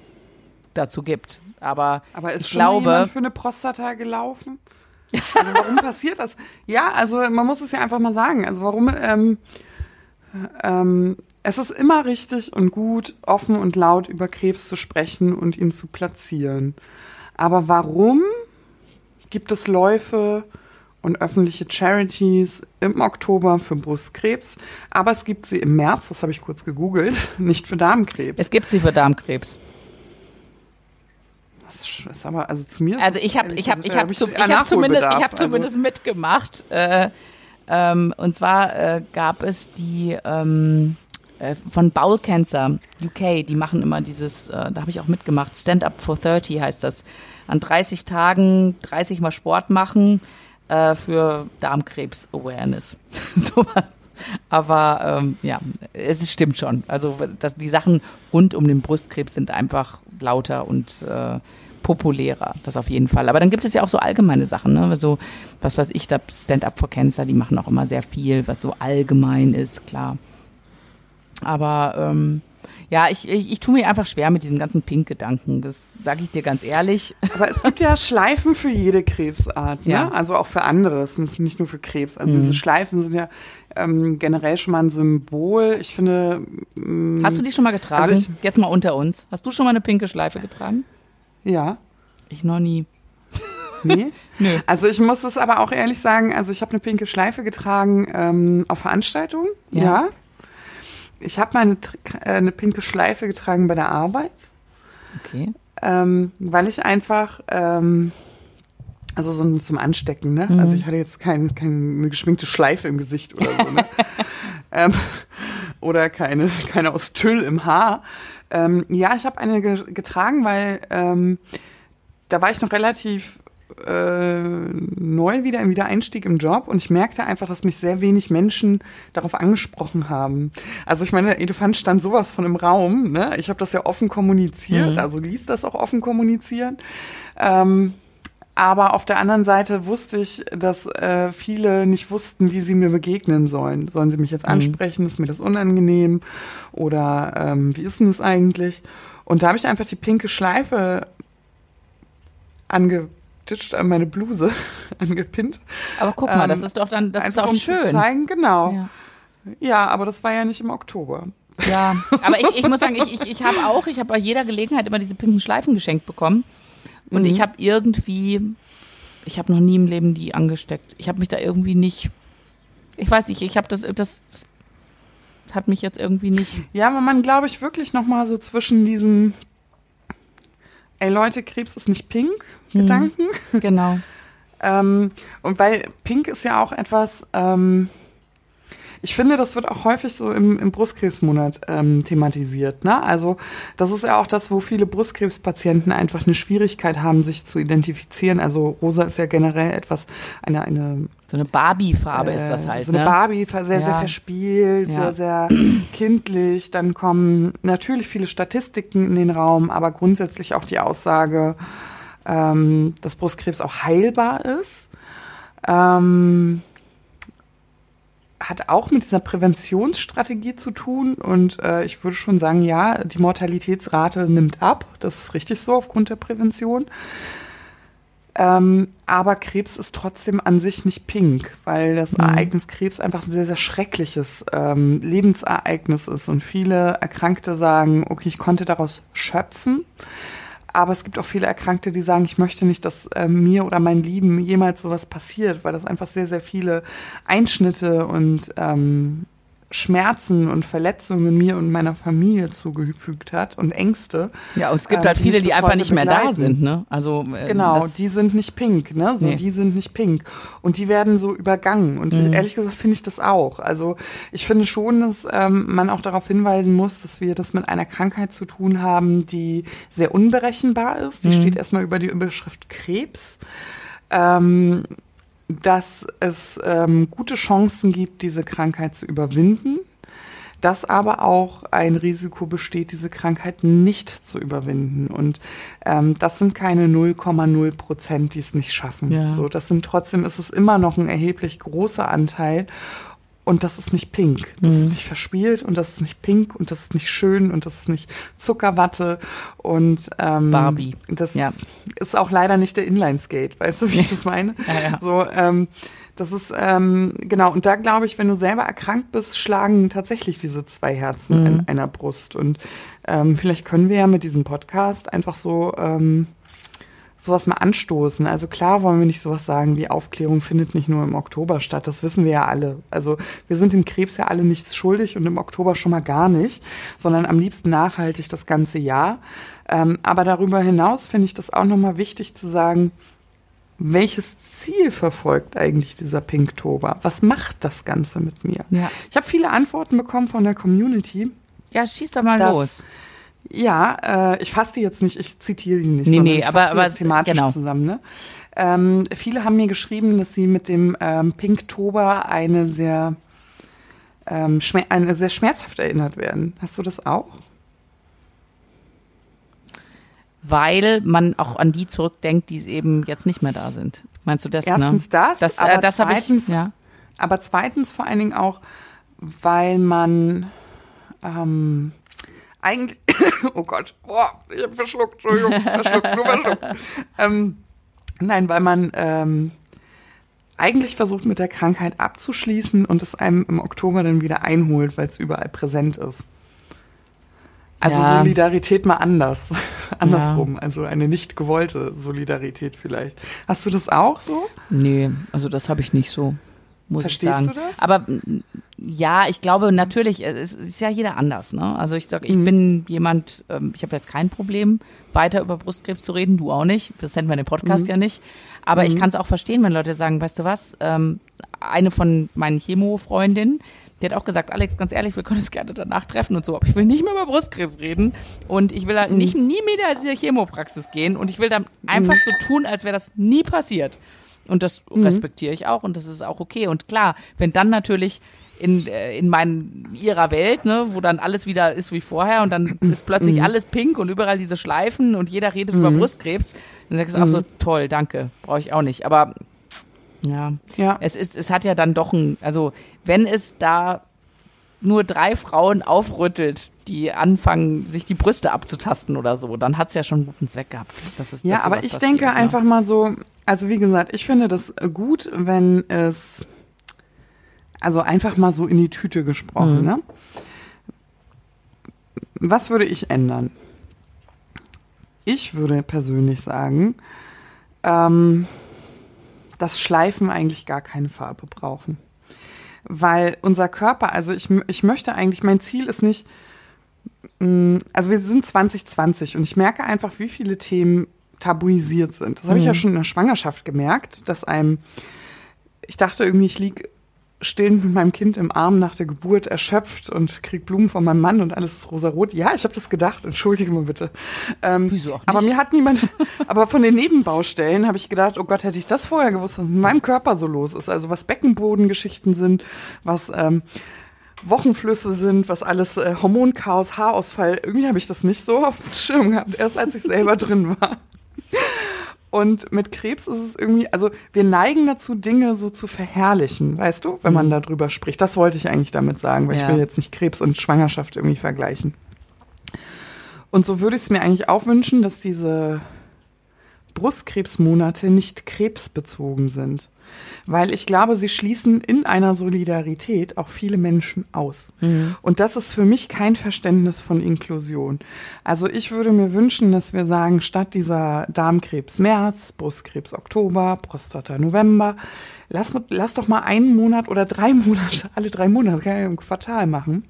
dazu gibt. Aber, Aber ist ich schon glaube, jemand für eine Prostata gelaufen? Also warum [LAUGHS] passiert das? Ja, also man muss es ja einfach mal sagen. Also warum, ähm, ähm, es ist immer richtig und gut, offen und laut über Krebs zu sprechen und ihn zu platzieren. Aber warum gibt es Läufe und öffentliche Charities im Oktober für Brustkrebs, aber es gibt sie im März, das habe ich kurz gegoogelt, [LAUGHS] nicht für Darmkrebs. es gibt sie für Darmkrebs. Das ist aber, also zu mir Also ich habe ich habe ich habe ich hab zumindest ich habe zumindest mitgemacht. Äh, ähm, und zwar äh, gab es die ähm, äh, von Bowel Cancer UK, die machen immer dieses, äh, da habe ich auch mitgemacht, Stand Up for 30 heißt das. An 30 Tagen 30 Mal Sport machen äh, für Darmkrebs Awareness. [LAUGHS] Sowas. Aber ähm, ja, es stimmt schon. Also dass die Sachen rund um den Brustkrebs sind einfach lauter und äh, populärer, das auf jeden Fall. Aber dann gibt es ja auch so allgemeine Sachen, ne? So, was weiß ich, da Stand Up for Cancer, die machen auch immer sehr viel, was so allgemein ist, klar. Aber ähm, ja, ich, ich, ich tue mir einfach schwer mit diesem ganzen Pink-Gedanken. Das sage ich dir ganz ehrlich. Aber es gibt ja [LAUGHS] Schleifen für jede Krebsart, ne? Ja. Also auch für anderes, und nicht nur für Krebs. Also diese Schleifen sind ja ähm, generell schon mal ein Symbol. Ich finde, mh, Hast du die schon mal getragen? Also ich- Jetzt mal unter uns. Hast du schon mal eine pinke Schleife getragen? ja, Ich noch nie. nee. [LAUGHS] Nö. Also ich muss es aber auch ehrlich sagen, also ich habe eine pinke Schleife getragen ähm, auf Veranstaltungen, Ja. ja. Ich habe mal eine, äh, eine pinke Schleife getragen bei der Arbeit. Okay. ähm, weil ich einfach, ähm, also so zum Anstecken, ne? Mhm. Also ich hatte jetzt kein, keine geschminkte Schleife im Gesicht oder so, ne? [LAUGHS] ähm, oder keine, keine aus Tüll im Haar. Ähm, ja, ich habe eine ge getragen, weil ähm, da war ich noch relativ äh, neu wieder im Wiedereinstieg im Job und ich merkte einfach, dass mich sehr wenig Menschen darauf angesprochen haben. Also ich meine, der Elefant stand sowas von im Raum. Ne? Ich habe das ja offen kommuniziert, Mhm. also ließ das auch offen kommunizieren. Ähm, aber auf der anderen Seite wusste ich, dass äh, viele nicht wussten, wie sie mir begegnen sollen. Sollen sie mich jetzt ansprechen? Ist mir das unangenehm? Oder ähm, wie ist denn das eigentlich? Und da habe ich einfach die pinke Schleife angeditscht an meine Bluse, [LAUGHS] angepinnt. Aber guck mal, Ähm, das ist doch dann, das ist doch um schön. zu zeigen, genau. Ja. Ja. aber das war ja nicht im Oktober. Ja, [LAUGHS] aber ich, ich muss sagen, ich, ich, ich habe auch, ich habe bei jeder Gelegenheit immer diese pinken Schleifen geschenkt bekommen. Und Mhm. ich habe irgendwie, ich habe noch nie im Leben die angesteckt. Ich habe mich da irgendwie nicht, ich weiß nicht, ich habe das, das, das hat mich jetzt irgendwie nicht. Ja, aber man glaube ich wirklich noch mal so zwischen diesen Ey Leute, Krebs ist nicht pink Gedanken. Genau. [LAUGHS] Ähm, und weil Pink ist ja auch etwas, ähm, ich finde, das wird auch häufig so im, im Brustkrebsmonat ähm, thematisiert. Ne? Also das ist ja auch das, wo viele Brustkrebspatienten einfach eine Schwierigkeit haben, sich zu identifizieren. Also rosa ist ja generell etwas, eine, eine So eine Barbie-Farbe ist das äh, halt. So eine ne? Barbie, sehr, sehr Ja. verspielt, Ja. sehr, sehr kindlich. Dann kommen natürlich viele Statistiken in den Raum, aber grundsätzlich auch die Aussage, ähm, dass Brustkrebs auch heilbar ist. Ähm, hat auch mit dieser Präventionsstrategie zu tun und äh, ich würde schon sagen, ja, die Mortalitätsrate nimmt ab. Das ist richtig so aufgrund der Prävention. Ähm, aber Krebs ist trotzdem an sich nicht pink, weil das mhm. Ereignis Krebs einfach ein sehr, sehr schreckliches ähm, Lebensereignis ist. Und viele Erkrankte sagen, okay, ich konnte daraus schöpfen. Aber es gibt auch viele Erkrankte, die sagen, ich möchte nicht, dass äh, mir oder meinem Lieben jemals sowas passiert, weil das einfach sehr, sehr viele Einschnitte und ähm, Schmerzen und Verletzungen mir und meiner Familie zugefügt hat und Ängste. Ja, und es gibt halt viele, die einfach nicht mehr begleiten. da sind, ne? Also äh, genau, die sind nicht pink, ne? So, nee. die sind nicht pink und die werden so übergangen. Und mhm. ehrlich gesagt finde ich das auch. Also ich finde schon, dass ähm, man auch darauf hinweisen muss, dass wir das mit einer Krankheit zu tun haben, die sehr unberechenbar ist. Die mhm. steht erstmal über die Überschrift Krebs. Ähm, dass es ähm, gute Chancen gibt, diese Krankheit zu überwinden, dass aber auch ein Risiko besteht, diese Krankheit nicht zu überwinden. Und ähm, das sind keine 0,0 Prozent, die es nicht schaffen. Ja. So, das sind trotzdem ist es immer noch ein erheblich großer Anteil. Und das ist nicht pink. Das mhm. ist nicht verspielt und das ist nicht pink und das ist nicht schön und das ist nicht Zuckerwatte und ähm, Barbie. Das ja. ist auch leider nicht der Inline-Skate, weißt du, wie ich [LAUGHS] das meine? ja, ja. So, ähm, das ist, ähm, genau, und da glaube ich, wenn du selber erkrankt bist, schlagen tatsächlich diese zwei Herzen mhm. in einer Brust. Und ähm, vielleicht können wir ja mit diesem Podcast einfach so ähm, sowas mal anstoßen. Also klar wollen wir nicht sowas sagen, die Aufklärung findet nicht nur im Oktober statt, das wissen wir ja alle. Also wir sind dem Krebs ja alle nichts schuldig und im Oktober schon mal gar nicht, sondern am liebsten nachhaltig das ganze Jahr. Ähm, aber darüber hinaus finde ich das auch nochmal wichtig zu sagen, welches Ziel verfolgt eigentlich dieser Pinktober? Was macht das Ganze mit mir? Ja. Ich habe viele Antworten bekommen von der Community. Ja, schieß doch mal los. Ja, äh, ich fasse die jetzt nicht, ich zitiere die nicht, nee, sondern nee, ich aber, aber thematisch genau. zusammen. Ne? Ähm, viele haben mir geschrieben, dass sie mit dem ähm, Pinktober eine sehr, ähm, eine sehr schmerzhaft erinnert werden. Hast du das auch? Weil man auch an die zurückdenkt, die eben jetzt nicht mehr da sind. Meinst du das? Ne? Erstens ne? das, das, aber äh, das zweitens, ich, ja. aber zweitens vor allen Dingen auch, weil man ähm, eigentlich, [LAUGHS] oh Gott, boah, ich habe verschluckt, Entschuldigung, verschluckt, nur verschluckt. Ähm, nein, weil man ähm, eigentlich versucht mit der Krankheit abzuschließen und es einem im Oktober dann wieder einholt, weil es überall präsent ist. Also ja. Solidarität mal anders, [LAUGHS] andersrum, ja. also eine nicht gewollte Solidarität vielleicht. Hast du das auch so? Nee, also das habe ich nicht so muss Verstehst ich sagen. du das? Aber ja, ich glaube natürlich, es ist ja jeder anders. Ne? Also ich sage, ich mhm. bin jemand, ähm, ich habe jetzt kein Problem, weiter über Brustkrebs zu reden, du auch nicht. Das hätten wir den Podcast mhm. ja nicht. Aber mhm. ich kann es auch verstehen, wenn Leute sagen, weißt du was, ähm, eine von meinen Chemo-Freundinnen, die hat auch gesagt, Alex, ganz ehrlich, wir können uns gerne danach treffen und so, aber ich will nicht mehr über Brustkrebs reden und ich will da mhm. nicht nie wieder in diese Chemopraxis gehen und ich will da einfach mhm. so tun, als wäre das nie passiert. Und das mhm. respektiere ich auch und das ist auch okay. Und klar, wenn dann natürlich in, äh, in meinen, ihrer Welt, ne, wo dann alles wieder ist wie vorher und dann ist plötzlich mhm. alles pink und überall diese Schleifen und jeder redet mhm. über Brustkrebs, dann sagst du auch so, mhm. toll, danke, brauche ich auch nicht. Aber ja, ja, es ist, es hat ja dann doch ein, also wenn es da nur drei Frauen aufrüttelt, die anfangen, sich die Brüste abzutasten oder so, dann hat es ja schon einen guten Zweck gehabt. Das ist, ja, aber ich passiert, denke ne? einfach mal so, also wie gesagt, ich finde das gut, wenn es, also einfach mal so in die Tüte gesprochen, mhm. ne? Was würde ich ändern? Ich würde persönlich sagen, ähm, dass Schleifen eigentlich gar keine Farbe brauchen. Weil unser Körper, also ich, ich möchte eigentlich, mein Ziel ist nicht, mm, also wir sind 2020 und ich merke einfach, wie viele Themen tabuisiert sind. Das habe ich ja mhm. schon in der Schwangerschaft gemerkt, dass einem, ich dachte irgendwie, ich liege stehend mit meinem Kind im Arm nach der Geburt erschöpft und krieg Blumen von meinem Mann und alles ist rosarot. Ja, ich habe das gedacht, entschuldige mal bitte. Ähm, Wieso auch nicht? Aber mir hat niemand, [LAUGHS] aber von den Nebenbaustellen habe ich gedacht, oh Gott, hätte ich das vorher gewusst, was mit meinem Körper so los ist. Also was Beckenbodengeschichten sind, was ähm, Wochenflüsse sind, was alles äh, Hormonchaos, Haarausfall. Irgendwie habe ich das nicht so auf dem Schirm gehabt, erst als ich selber drin war. Und mit Krebs ist es irgendwie, also wir neigen dazu, Dinge so zu verherrlichen, weißt du, wenn man Mhm. darüber spricht. Das wollte ich eigentlich damit sagen, weil Ja. ich will jetzt nicht Krebs und Schwangerschaft irgendwie vergleichen. Und so würde ich es mir eigentlich auch wünschen, dass diese Brustkrebsmonate nicht krebsbezogen sind. Weil ich glaube, sie schließen in einer Solidarität auch viele Menschen aus. Und das ist für mich kein Verständnis von Inklusion. Also ich würde mir wünschen, dass wir sagen, statt dieser Darmkrebs März, Brustkrebs Oktober, Prostata November, lass, lass doch mal einen Monat oder drei Monate, [LAUGHS] alle drei Monate, kann ja im Quartal machen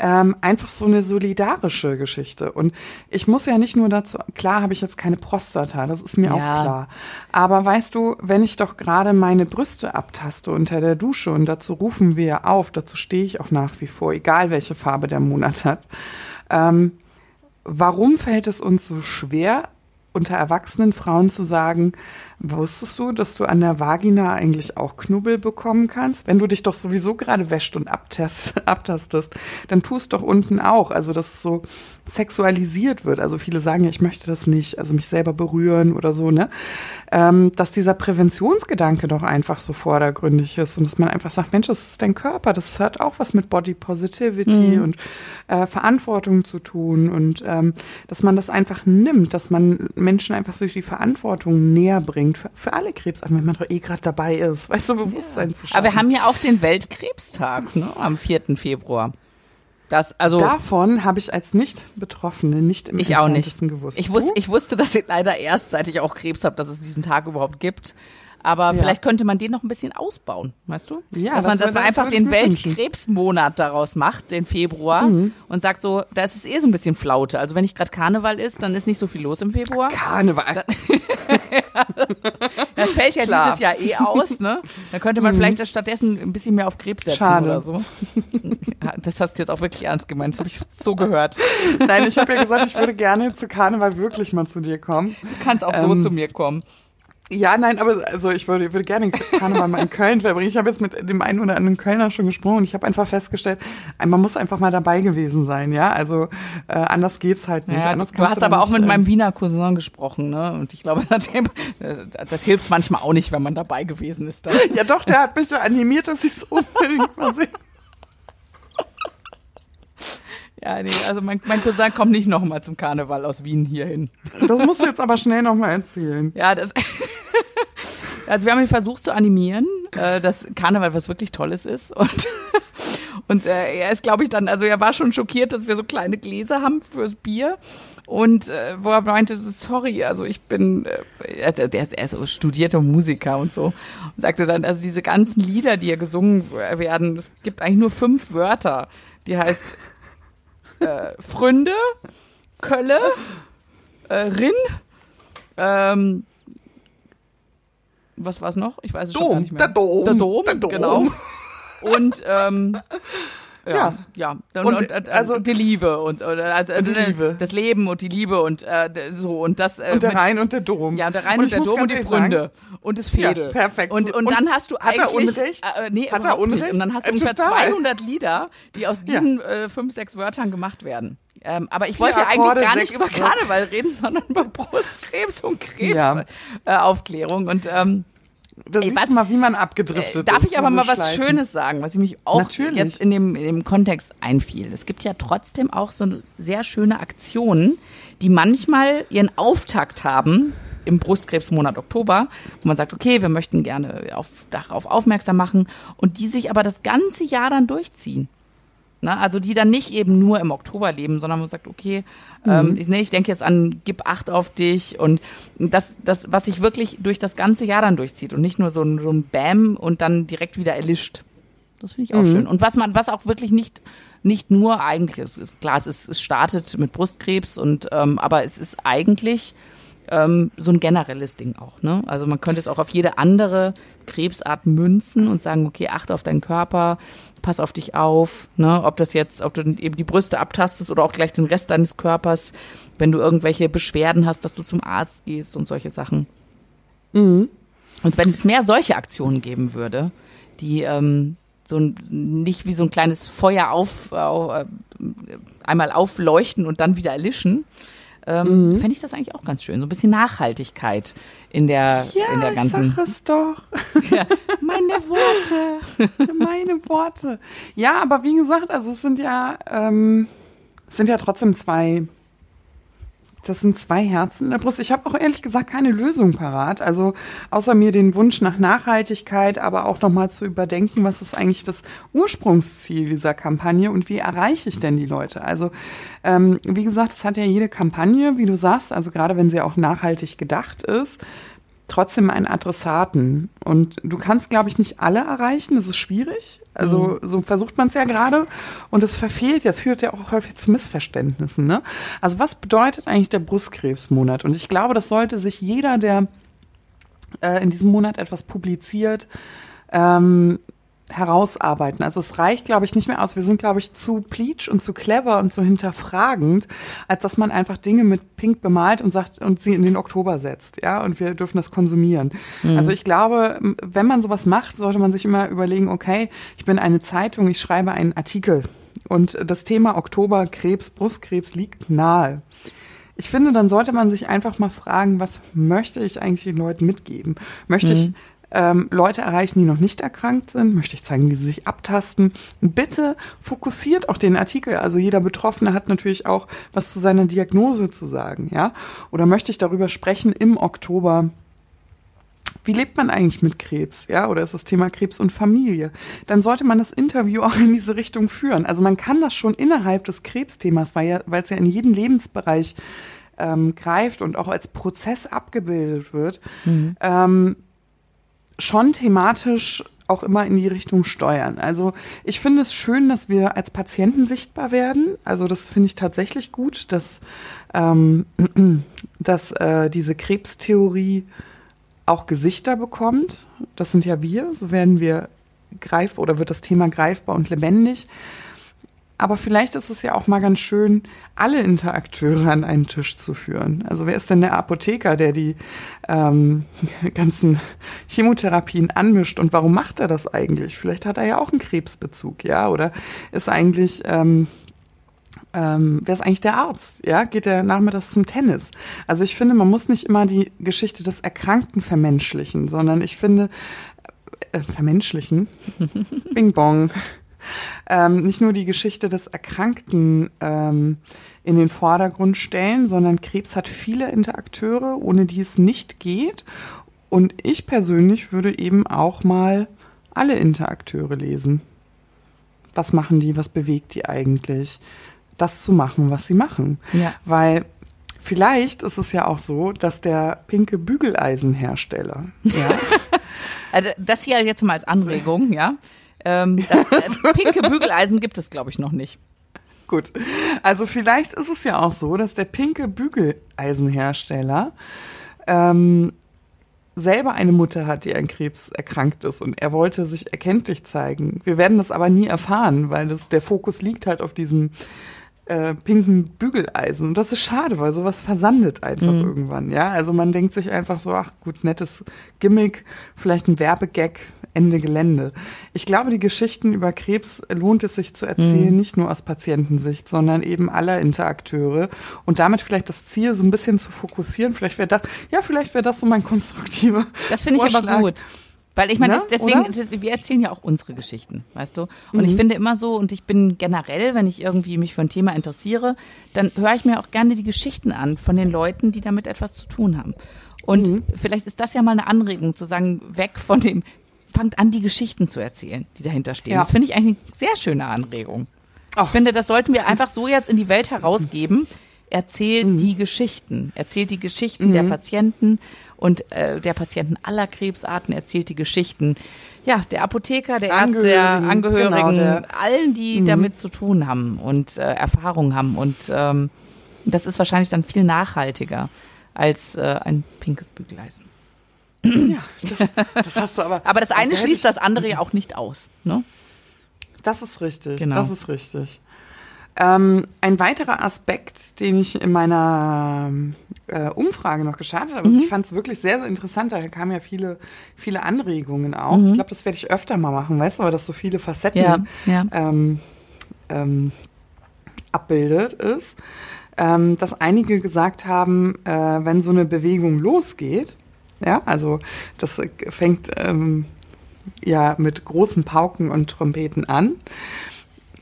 ähm, einfach so eine solidarische Geschichte. Und ich muss ja nicht nur dazu, klar habe ich jetzt keine Prostata, das ist mir Ja. auch klar. Aber weißt du, wenn ich doch gerade meine Brüste abtaste unter der Dusche und dazu rufen wir auf, dazu stehe ich auch nach wie vor, egal welche Farbe der Monat hat. Ähm, warum fällt es uns so schwer, unter erwachsenen Frauen zu sagen, wusstest du, dass du an der Vagina eigentlich auch Knubbel bekommen kannst? Wenn du dich doch sowieso gerade wäscht und abtast, [LAUGHS] abtastest, dann tust doch unten auch. Also, dass es so sexualisiert wird. Also viele sagen ja, ich möchte das nicht, also mich selber berühren oder so, ne? Ähm, dass dieser Präventionsgedanke doch einfach so vordergründig ist und dass man einfach sagt, Mensch, das ist dein Körper, das hat auch was mit Body Positivity und äh, Verantwortung zu tun und ähm, dass man das einfach nimmt, dass man Menschen einfach durch die Verantwortung näher bringt für, für alle Krebsarten, wenn man doch eh gerade dabei ist, weißt du, Bewusstsein zu schaffen. Aber wir haben ja auch den Weltkrebstag ne, am 4. Februar. Das, also Davon habe ich als Nicht-Betroffene nicht im ich auch nicht. Gewusst. Ich, wusste, Du? ich wusste das leider erst, seit ich auch Krebs habe, dass es diesen Tag überhaupt gibt. Aber Ja. vielleicht könnte man den noch ein bisschen ausbauen, weißt du? Ja, dass man, das dass man einfach den. Weltkrebsmonat daraus macht, den Februar, Mhm. und sagt so, da ist es eh so ein bisschen Flaute. Also wenn nicht gerade Karneval ist, dann ist nicht so viel los im Februar. Karneval. [LAUGHS] Das fällt ja Klar. Mhm. dieses Jahr eh aus, ne? Da könnte man vielleicht stattdessen ein bisschen mehr auf Krebs setzen Schade. oder so. [LAUGHS] Das hast du jetzt auch wirklich ernst gemeint. Das habe ich so gehört. Nein, ich habe ja gesagt, ich würde gerne zu Karneval wirklich mal zu dir kommen. Du kannst auch so Ähm, zu mir kommen. Ja, nein, aber also ich würde, würde gerne Karneval mal in Köln verbringen. Ich habe jetzt mit dem einen oder anderen Kölner schon gesprochen und ich habe einfach festgestellt, man muss einfach mal dabei gewesen sein, ja. Also äh, anders geht's halt nicht. Ja, du, du hast da aber auch mit meinem Wiener Cousin gesprochen, ne? Und ich glaube, [LAUGHS] äh, das hilft manchmal auch nicht, wenn man dabei gewesen ist. Dann. Ja, doch, der hat mich ja animiert, dass ich es unbedingt mal sehe. Ja, nee, also mein, mein Cousin kommt nicht nochmal zum Karneval aus Wien hierhin. Das musst du jetzt aber schnell nochmal erzählen. Ja, das. Also wir haben ihn versucht zu animieren, äh, dass Karneval was wirklich Tolles ist. Und, [LAUGHS] und äh, er ist, glaube ich, dann, also er war schon schockiert, dass wir so kleine Gläser haben fürs Bier. Und äh, wo er meinte, sorry, also ich bin, äh, der, der, er ist so studierter Musiker und so. Und sagte dann, also diese ganzen Lieder, die hier gesungen werden, es gibt eigentlich nur fünf Wörter. Die heißt äh, Fründe, Kölle, äh, Rinn, ähm, was war es noch? Ich weiß es schon Dom, gar nicht mehr. der Dom, Der Dom, der Dom. genau. [LAUGHS] Und ähm, ja, Ja. ja. Und, Und, und, äh, also- die Liebe und oder, also, Und die also, Liebe. das Leben und die Liebe und äh, so und das äh, Und der Rhein und der Dom. ja, der Rhein Und und, der Dom und die Fründe und das Ja, Fädel. perfekt. Und, und, Und dann hast du hat er eigentlich Unrecht? Äh, nee, Hat er überhaupt nicht. Unrecht? Und dann hast du Äh, ungefähr total. 200 Lieder, die aus Ja. diesen äh, fünf, sechs Wörtern gemacht werden. Ähm, aber ich wollte ja eigentlich gar nicht über. Karneval reden, [LAUGHS] sondern über Brustkrebs und Ja. Krebsaufklärung. Äh, Aufklärung. und ähm, Da Ey, was- mal, wie man abgedriftet Darf ist, ich aber diese mal was Schleifen. Schönes sagen, was ich mich auch Natürlich. jetzt in dem, in dem Kontext einfiel. Es gibt ja trotzdem auch so sehr schöne Aktionen, die manchmal ihren Auftakt haben im Brustkrebsmonat Oktober, wo man sagt, okay, wir möchten gerne auf, darauf aufmerksam machen und die sich aber das ganze Jahr dann durchziehen. Ne? Also die dann nicht eben nur im Oktober leben, sondern man sagt, okay, ähm, ich, nee, ich denke jetzt an, gib Acht auf dich und das, das, was sich wirklich durch das ganze Jahr dann durchzieht und nicht nur so ein, so ein Bam und dann direkt wieder erlischt. Das finde ich auch schön. Und was man, was auch wirklich nicht, nicht nur eigentlich, klar, es, ist, es startet mit Brustkrebs und ähm, aber es ist eigentlich ähm, so ein generelles Ding auch. Ne? Also man könnte es auch auf jede andere Krebsart münzen und sagen, okay, achte auf deinen Körper, pass auf dich auf, ne? ob das jetzt, ob du eben die Brüste abtastest oder auch gleich den Rest deines Körpers, wenn du irgendwelche Beschwerden hast, dass du zum Arzt gehst und solche Sachen. Und wenn es mehr solche Aktionen geben würde, die ähm, so ein, nicht wie so ein kleines Feuer auf, au- äh, einmal aufleuchten und dann wieder erlischen, ähm, mhm. fände ich das eigentlich auch ganz schön. So ein bisschen Nachhaltigkeit in der, ja, in der ganzen. Ich sag es doch. [LAUGHS] Ja, meine Worte. [LAUGHS] meine Worte. Ja, aber wie gesagt, also es sind ja, ähm, es sind ja trotzdem zwei das sind zwei Herzen in der Brust. Ich habe auch ehrlich gesagt keine Lösung parat. Also außer mir den Wunsch nach Nachhaltigkeit, aber auch nochmal zu überdenken, was ist eigentlich das Ursprungsziel dieser Kampagne und wie erreiche ich denn die Leute? Also ähm, wie gesagt, es hat ja jede Kampagne, wie du sagst, also gerade wenn sie auch nachhaltig gedacht ist, trotzdem einen Adressaten. Und du kannst, glaube ich, nicht alle erreichen. Das ist schwierig. Also mhm. so versucht man es ja gerade. Und es verfehlt ja, führt ja auch häufig zu Missverständnissen. Ne? Also was bedeutet eigentlich der Brustkrebsmonat? Und ich glaube, das sollte sich jeder, der äh, in diesem Monat etwas publiziert, ähm, herausarbeiten. Also es reicht, glaube ich, nicht mehr aus. Wir sind, glaube ich, zu pleatsch und zu clever und zu hinterfragend, als dass man einfach Dinge mit Pink bemalt und sagt und sie in den Oktober setzt, ja, und wir dürfen das konsumieren. Mhm. Also ich glaube, wenn man sowas macht, sollte man sich immer überlegen, okay, ich bin eine Zeitung, ich schreibe einen Artikel und das Thema Oktober Krebs, Brustkrebs liegt nahe. Ich finde, dann sollte man sich einfach mal fragen, was möchte ich eigentlich den Leuten mitgeben? Möchte mhm. ich ähm, Leute erreichen, die noch nicht erkrankt sind, möchte ich zeigen, wie sie sich abtasten. Bitte fokussiert auch den Artikel. Also jeder Betroffene hat natürlich auch was zu seiner Diagnose zu sagen, ja. Oder möchte ich darüber sprechen im Oktober? Wie lebt man eigentlich mit Krebs? Ja, oder ist das Thema Krebs und Familie? Dann sollte man das Interview [LAUGHS] auch in diese Richtung führen. Also man kann das schon innerhalb des Krebsthemas, weil ja, weil es ja in jedem Lebensbereich ähm, greift und auch als Prozess abgebildet wird, mhm. ähm, schon thematisch auch immer in die Richtung steuern. Also ich finde es schön, dass wir als Patienten sichtbar werden. Also das finde ich tatsächlich gut, dass, ähm, [CLEARS THROAT] dass äh, diese Krebstheorie auch Gesichter bekommt. Das sind ja wir, so werden wir greifbar oder wird das Thema greifbar und lebendig. Aber vielleicht ist es ja auch mal ganz schön, alle Interakteure an einen Tisch zu führen. Also wer ist denn der Apotheker, der die ähm, [LAUGHS] ganzen Chemotherapien anmischt und warum macht er das eigentlich? Vielleicht hat er ja auch einen Krebsbezug, ja? Oder ist eigentlich ähm, ähm, wer ist eigentlich der Arzt? Ja, geht der nachmittags zum Tennis? Also ich finde, man muss nicht immer die Geschichte des Erkrankten vermenschlichen, sondern ich finde, äh, vermenschlichen, [LAUGHS] Bing Bong, ähm, nicht nur die Geschichte des Erkrankten ähm, in den Vordergrund stellen, sondern Krebs hat viele Interakteure, ohne die es nicht geht. Und ich persönlich würde eben auch mal alle Interakteure lesen. Was machen die? Was bewegt die eigentlich? Das zu machen, was sie machen. Ja. Weil vielleicht ist es ja auch so, dass der pinke Bügeleisenhersteller, ja, also das hier jetzt mal als Anregung, ja. Ähm, [LAUGHS] das äh, pinke Bügeleisen gibt es, glaube ich, noch nicht. Gut. Also vielleicht ist es ja auch so, dass der pinke Bügeleisenhersteller ähm, selber eine Mutter hat, die an Krebs erkrankt ist und er wollte sich erkenntlich zeigen. Wir werden das aber nie erfahren, weil das, der Fokus liegt halt auf diesem äh, pinken Bügeleisen. Und das ist schade, weil sowas versandet einfach mhm. irgendwann, ja. Also man denkt sich einfach so, ach gut, nettes Gimmick, vielleicht ein Werbegag, Ende Gelände. Ich glaube, die Geschichten über Krebs lohnt es sich zu erzählen, mhm. nicht nur aus Patientensicht, sondern eben aller Interakteure und damit vielleicht das Ziel so ein bisschen zu fokussieren. Vielleicht wäre das, ja, vielleicht wäre das so mein konstruktiver. Das finde ich aber gut. Weil ich meine, ne? deswegen, ist, wir erzählen ja auch unsere Geschichten, weißt du? Und mhm. ich finde immer so, und ich bin generell, wenn ich irgendwie mich für ein Thema interessiere, dann höre ich mir auch gerne die Geschichten an von den Leuten, die damit etwas zu tun haben. Und mhm. vielleicht ist das ja mal eine Anregung, zu sagen, weg von dem fangt an, die Geschichten zu erzählen, die dahinter stehen. Ja. Das finde ich eigentlich eine sehr schöne Anregung. Ach. Ich finde, das sollten wir einfach so jetzt in die Welt herausgeben. Erzählt mhm. die Geschichten. Erzählt die Geschichten mhm. der Patienten und äh, der Patienten aller Krebsarten. Erzählt die Geschichten. Ja, der Apotheker, der Ärzte, der Angehörigen, genau, der, allen, die mhm. damit zu tun haben und äh, Erfahrung haben. Und ähm, das ist wahrscheinlich dann viel nachhaltiger als äh, ein pinkes Bügeleisen. Ja, das, das hast du aber. [LAUGHS] aber das eine schließt das andere ja auch nicht aus. Ne? Das ist richtig. Genau. Das ist richtig. Ähm, ein weiterer Aspekt, den ich in meiner äh, Umfrage noch gestartet habe, mhm. ich fand es wirklich sehr, sehr interessant, da kamen ja viele, viele Anregungen auch. Mhm. Ich glaube, das werde ich öfter mal machen, weißt du, weil das so viele Facetten ja, ja. Ähm, ähm, abbildet ist. ähm, dass einige gesagt haben, äh, wenn so eine Bewegung losgeht, ja, also das fängt ähm, ja mit großen Pauken und Trompeten an,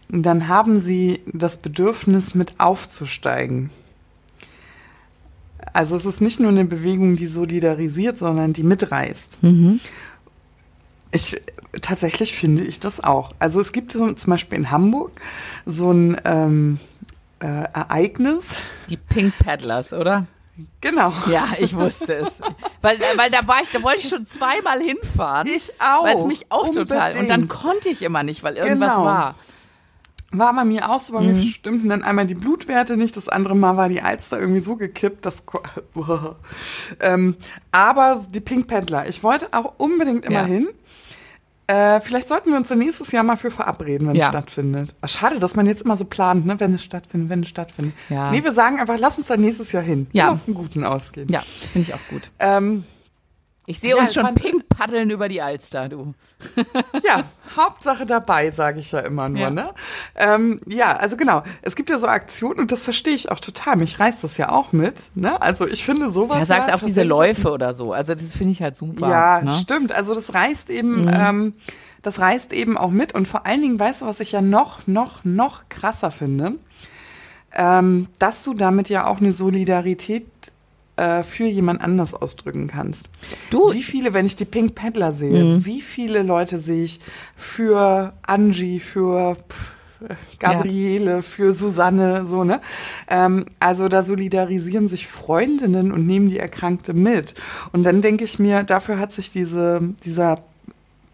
dann haben sie das Bedürfnis, mit aufzusteigen. Also es ist nicht nur eine Bewegung, die solidarisiert, sondern die mitreißt. Mhm. Ich tatsächlich finde ich das auch. Also es gibt zum Beispiel in Hamburg so ein ähm, äh, Ereignis. Die Pink Paddlers, oder? Genau. Ja, ich wusste es. weil, weil da war ich, da wollte ich schon zweimal hinfahren. Ich auch. Weil es mich auch Unbedingt. total. Und dann konnte ich immer nicht, weil irgendwas Genau. war. War bei mir auch so, bei mir stimmten dann einmal die Blutwerte nicht, das andere Mal war die Alster irgendwie so gekippt, dass. [LAUGHS] ähm, aber die Pink Paddler, ich wollte auch unbedingt immer Ja. hin. Äh, vielleicht sollten wir uns nächstes Jahr mal für verabreden, wenn Ja. es stattfindet. Ach, schade, dass man jetzt immer so plant, ne? wenn es stattfindet, wenn es stattfindet. Ja. Nee, wir sagen einfach, lass uns dann nächstes Jahr hin. Ja. Immer auf den Guten ausgehen. Ja, das finde ich auch gut. Ähm, Ich sehe Ja, uns schon pink paddeln über die Alster, du. [LAUGHS] Ja, Hauptsache dabei, sage ich ja immer nur. Ja. Ne? Ähm, ja, also genau. Es gibt ja so Aktionen und das verstehe ich auch total. Mich reißt das ja auch mit. Ne? Also ich finde sowas. Ja, sagst ja auch diese Läufe oder so. Also das finde ich halt super. Ja, ne? stimmt. Also das reißt Mhm. eben, ähm, das reißt eben auch mit. Und vor allen Dingen, weißt du, was ich ja noch, noch, noch krasser finde, ähm, dass du damit ja auch eine Solidarität äh, für jemand anders ausdrücken kannst. Du- wie viele, wenn ich die Pink Paddler sehe, wie viele Leute sehe ich für Angie, für pff, Gabriele, für Susanne, so, ne? Ähm, also da solidarisieren sich Freundinnen und nehmen die Erkrankte mit. Und dann denke ich mir, dafür hat sich diese, dieser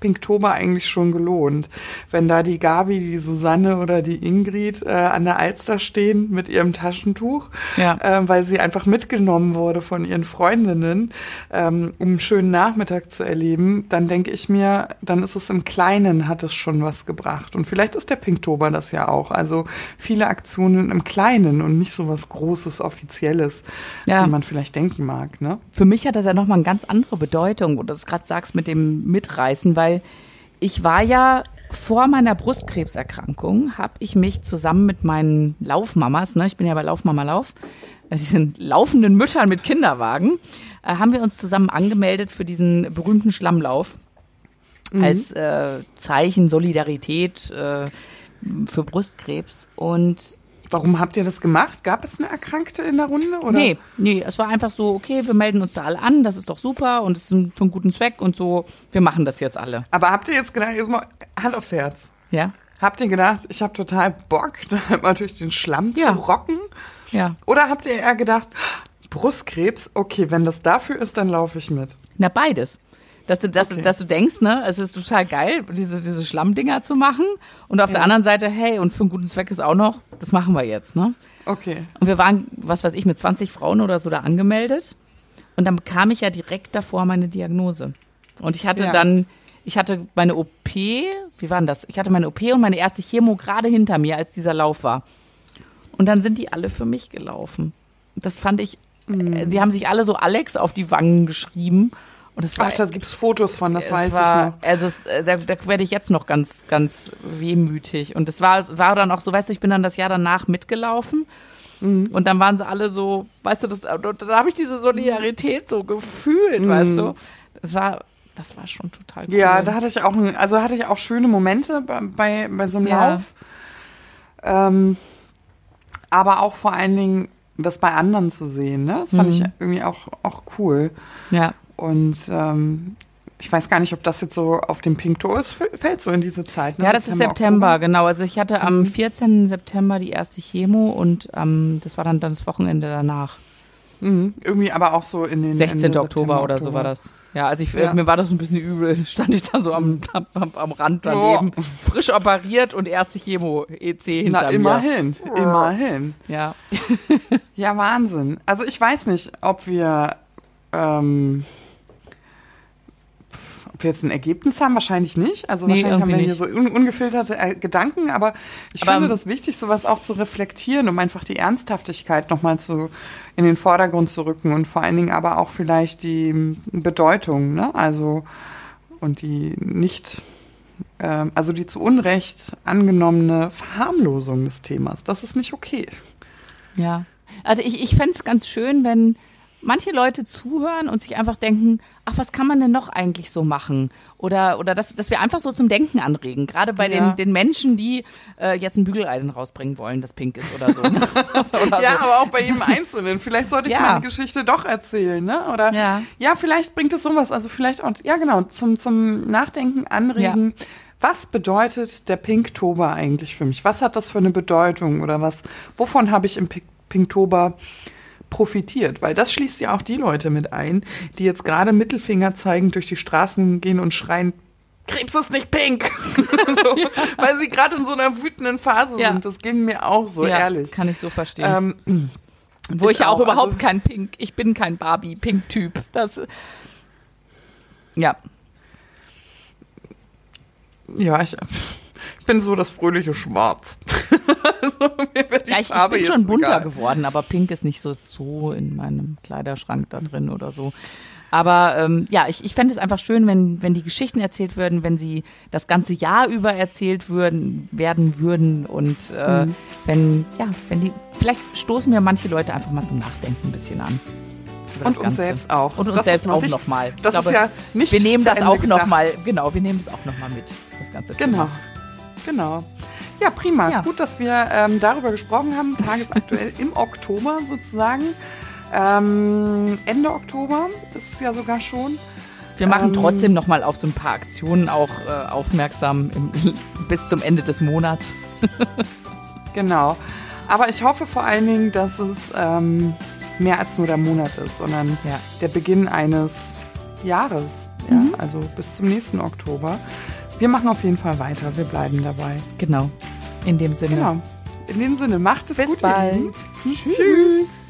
Pinktober eigentlich schon gelohnt. Wenn da die Gabi, die Susanne oder die Ingrid äh, an der Alster stehen mit ihrem Taschentuch, Ja. ähm, weil sie einfach mitgenommen wurde von ihren Freundinnen, ähm, um einen schönen Nachmittag zu erleben, dann denke ich mir, dann ist es im Kleinen, hat es schon was gebracht. Und vielleicht ist der Pinktober das ja auch. Also viele Aktionen im Kleinen und nicht so was Großes, Offizielles, Ja. wie man vielleicht denken mag. Ne? Für mich hat das ja nochmal eine ganz andere Bedeutung, wo du das gerade sagst mit dem Mitreißen, weil ich war ja vor meiner Brustkrebserkrankung, habe ich mich zusammen mit meinen Laufmamas, ne, ich bin ja bei Laufmama Lauf, äh, diesen laufenden Müttern mit Kinderwagen, äh, haben wir uns zusammen angemeldet für diesen berühmten Schlammlauf als äh, Zeichen Solidarität äh, für Brustkrebs. Und Warum habt ihr das gemacht? Gab es eine Erkrankte in der Runde? Oder? Nee, nee, es war einfach so, okay, wir melden uns da alle an, das ist doch super und es ist für einen guten Zweck und so, wir machen das jetzt alle. Aber habt ihr jetzt gedacht, jetzt mal Hand aufs Herz. Ja? Habt ihr gedacht, ich habe total Bock, [LAUGHS] da mal durch den Schlamm Ja. zu rocken? Ja. Oder habt ihr eher gedacht, Brustkrebs, okay, wenn das dafür ist, dann laufe ich mit. Na, beides. Dass du, dass, Okay. du, dass du denkst, ne, es ist total geil, diese, diese Schlammdinger zu machen. Und auf der anderen Seite, hey, und für einen guten Zweck ist auch noch, das machen wir jetzt, ne? Okay. Und wir waren, was weiß ich, mit 20 Frauen oder so da angemeldet. Und dann bekam ich ja direkt davor meine Diagnose. Und ich hatte Ja. dann, ich hatte meine OP, wie war denn das? Ich hatte meine OP und meine erste Chemo gerade hinter mir, als dieser Lauf war. Und dann sind die alle für mich gelaufen. Das fand ich, äh, sie haben sich alle so Alex auf die Wangen geschrieben. Und das war, Ach, da gibt's Fotos von, das es weiß war, ich noch. Also es, äh, da, da werde ich jetzt noch ganz, ganz wehmütig. Und das war, war dann auch so, weißt du, ich bin dann das Jahr danach mitgelaufen. Mhm. Und dann waren sie alle so, weißt du, das, da habe ich diese Solidarität so gefühlt, weißt du. Das war, das war schon total cool. Mhm. Ja, da hatte ich auch, also hatte ich auch schöne Momente bei, bei, bei so einem Ja. Lauf. Ähm, aber auch vor allen Dingen das bei anderen zu sehen, ne? Das fand Mhm. ich irgendwie auch, auch cool. ja. Und ähm, ich weiß gar nicht, ob das jetzt so auf dem Pinkto ist, fällt so in diese Zeit. Ne? Ja, das ist September, genau. Also ich hatte Mhm. am 14. September die erste Chemo und ähm, das war dann, dann das Wochenende danach. Mhm. Irgendwie aber auch so in den 16. Ende Oktober September, oder so war das. Ja, also ich, Ja. Mhm. mir war das ein bisschen übel. [LAUGHS] Stand ich da so am, am, am Rand daneben. Frisch operiert und erste Chemo EC hinter Na, mir. immerhin, immerhin. Ja. [LAUGHS] Ja, Wahnsinn. Also ich weiß nicht, ob wir, ähm, ob wir jetzt ein Ergebnis haben, wahrscheinlich nicht. Also Nee, wahrscheinlich haben wir irgendwie hier so un ungefilterte äh, Gedanken, aber ich Aber, finde das wichtig, sowas auch zu reflektieren, um einfach die Ernsthaftigkeit nochmal zu in den Vordergrund zu rücken und vor allen Dingen aber auch vielleicht die ähm, Bedeutung, ne? Also und die nicht, ähm, also die zu Unrecht angenommene Verharmlosung des Themas. Das ist nicht okay. Ja. Also ich, ich fände es ganz schön, wenn manche Leute zuhören und sich einfach denken, ach, was kann man denn noch eigentlich so machen? Oder, oder dass, dass wir einfach so zum Denken anregen. Gerade bei Ja. den, den Menschen, die äh, jetzt ein Bügeleisen rausbringen wollen, das pink ist oder so. Ne? [LAUGHS] [LAUGHS] oder Ja, so. aber auch bei jedem [LAUGHS] Einzelnen. Vielleicht sollte ich Ja. meine Geschichte doch erzählen, ne? Oder Ja. ja, vielleicht bringt es sowas. Also vielleicht auch, ja genau, zum, zum Nachdenken anregen. Was bedeutet der Pinktober eigentlich für mich? Was hat das für eine Bedeutung? Oder was, wovon habe ich im Pink Pinktober profitiert? Weil das schließt ja auch die Leute mit ein, die jetzt gerade Mittelfinger zeigend durch die Straßen gehen und schreien, Krebs ist nicht pink. [LAUGHS] so, Weil sie gerade in so einer wütenden Phase Ja. sind. Das ging mir auch so, ja, ehrlich. Kann ich so verstehen. Ähm, [CLEARS THROAT] Wo ich, ich auch, auch, überhaupt also- kein Pink, ich bin kein Barbie-Pink-Typ. Das, ja, Ja, ich, ich bin so das fröhliche Schwarz. [LAUGHS] also, mir wird die [LAUGHS] ja ich, ich bin schon bunter egal. geworden, aber Pink ist nicht so, so in meinem Kleiderschrank da drin oder so. Aber ähm, ja, ich, ich fände es einfach schön, wenn, wenn die Geschichten erzählt würden, wenn sie das ganze Jahr über erzählt würden, werden würden und äh, Mhm. wenn, ja, wenn die, vielleicht stoßen wir manche Leute einfach mal zum Nachdenken ein bisschen an. Und uns selbst auch. Und uns Das selbst auch nochmal. Das ist ja nicht wir nehmen das Ende auch nochmal, genau, wir nehmen das auch nochmal mit, das ganze Thema. Genau. Genau. Ja, prima. Ja. Gut, dass wir ähm, darüber gesprochen haben. Tagesaktuell [LAUGHS] im Oktober sozusagen. Ähm, Ende Oktober ist es ja sogar schon. Wir machen Ähm, trotzdem nochmal auf so ein paar Aktionen auch äh, aufmerksam im, [LAUGHS] bis zum Ende des Monats. [LAUGHS] Genau. Aber ich hoffe vor allen Dingen, dass es ähm, mehr als nur der Monat ist, sondern Ja. der Beginn eines Jahres. Ja? Mhm. Also bis zum nächsten Oktober. Wir machen auf jeden Fall weiter. Wir bleiben dabei. Genau. In dem Sinne. Genau. In dem Sinne, macht es Bis gut. ihr bald. Lieben. Tschüss.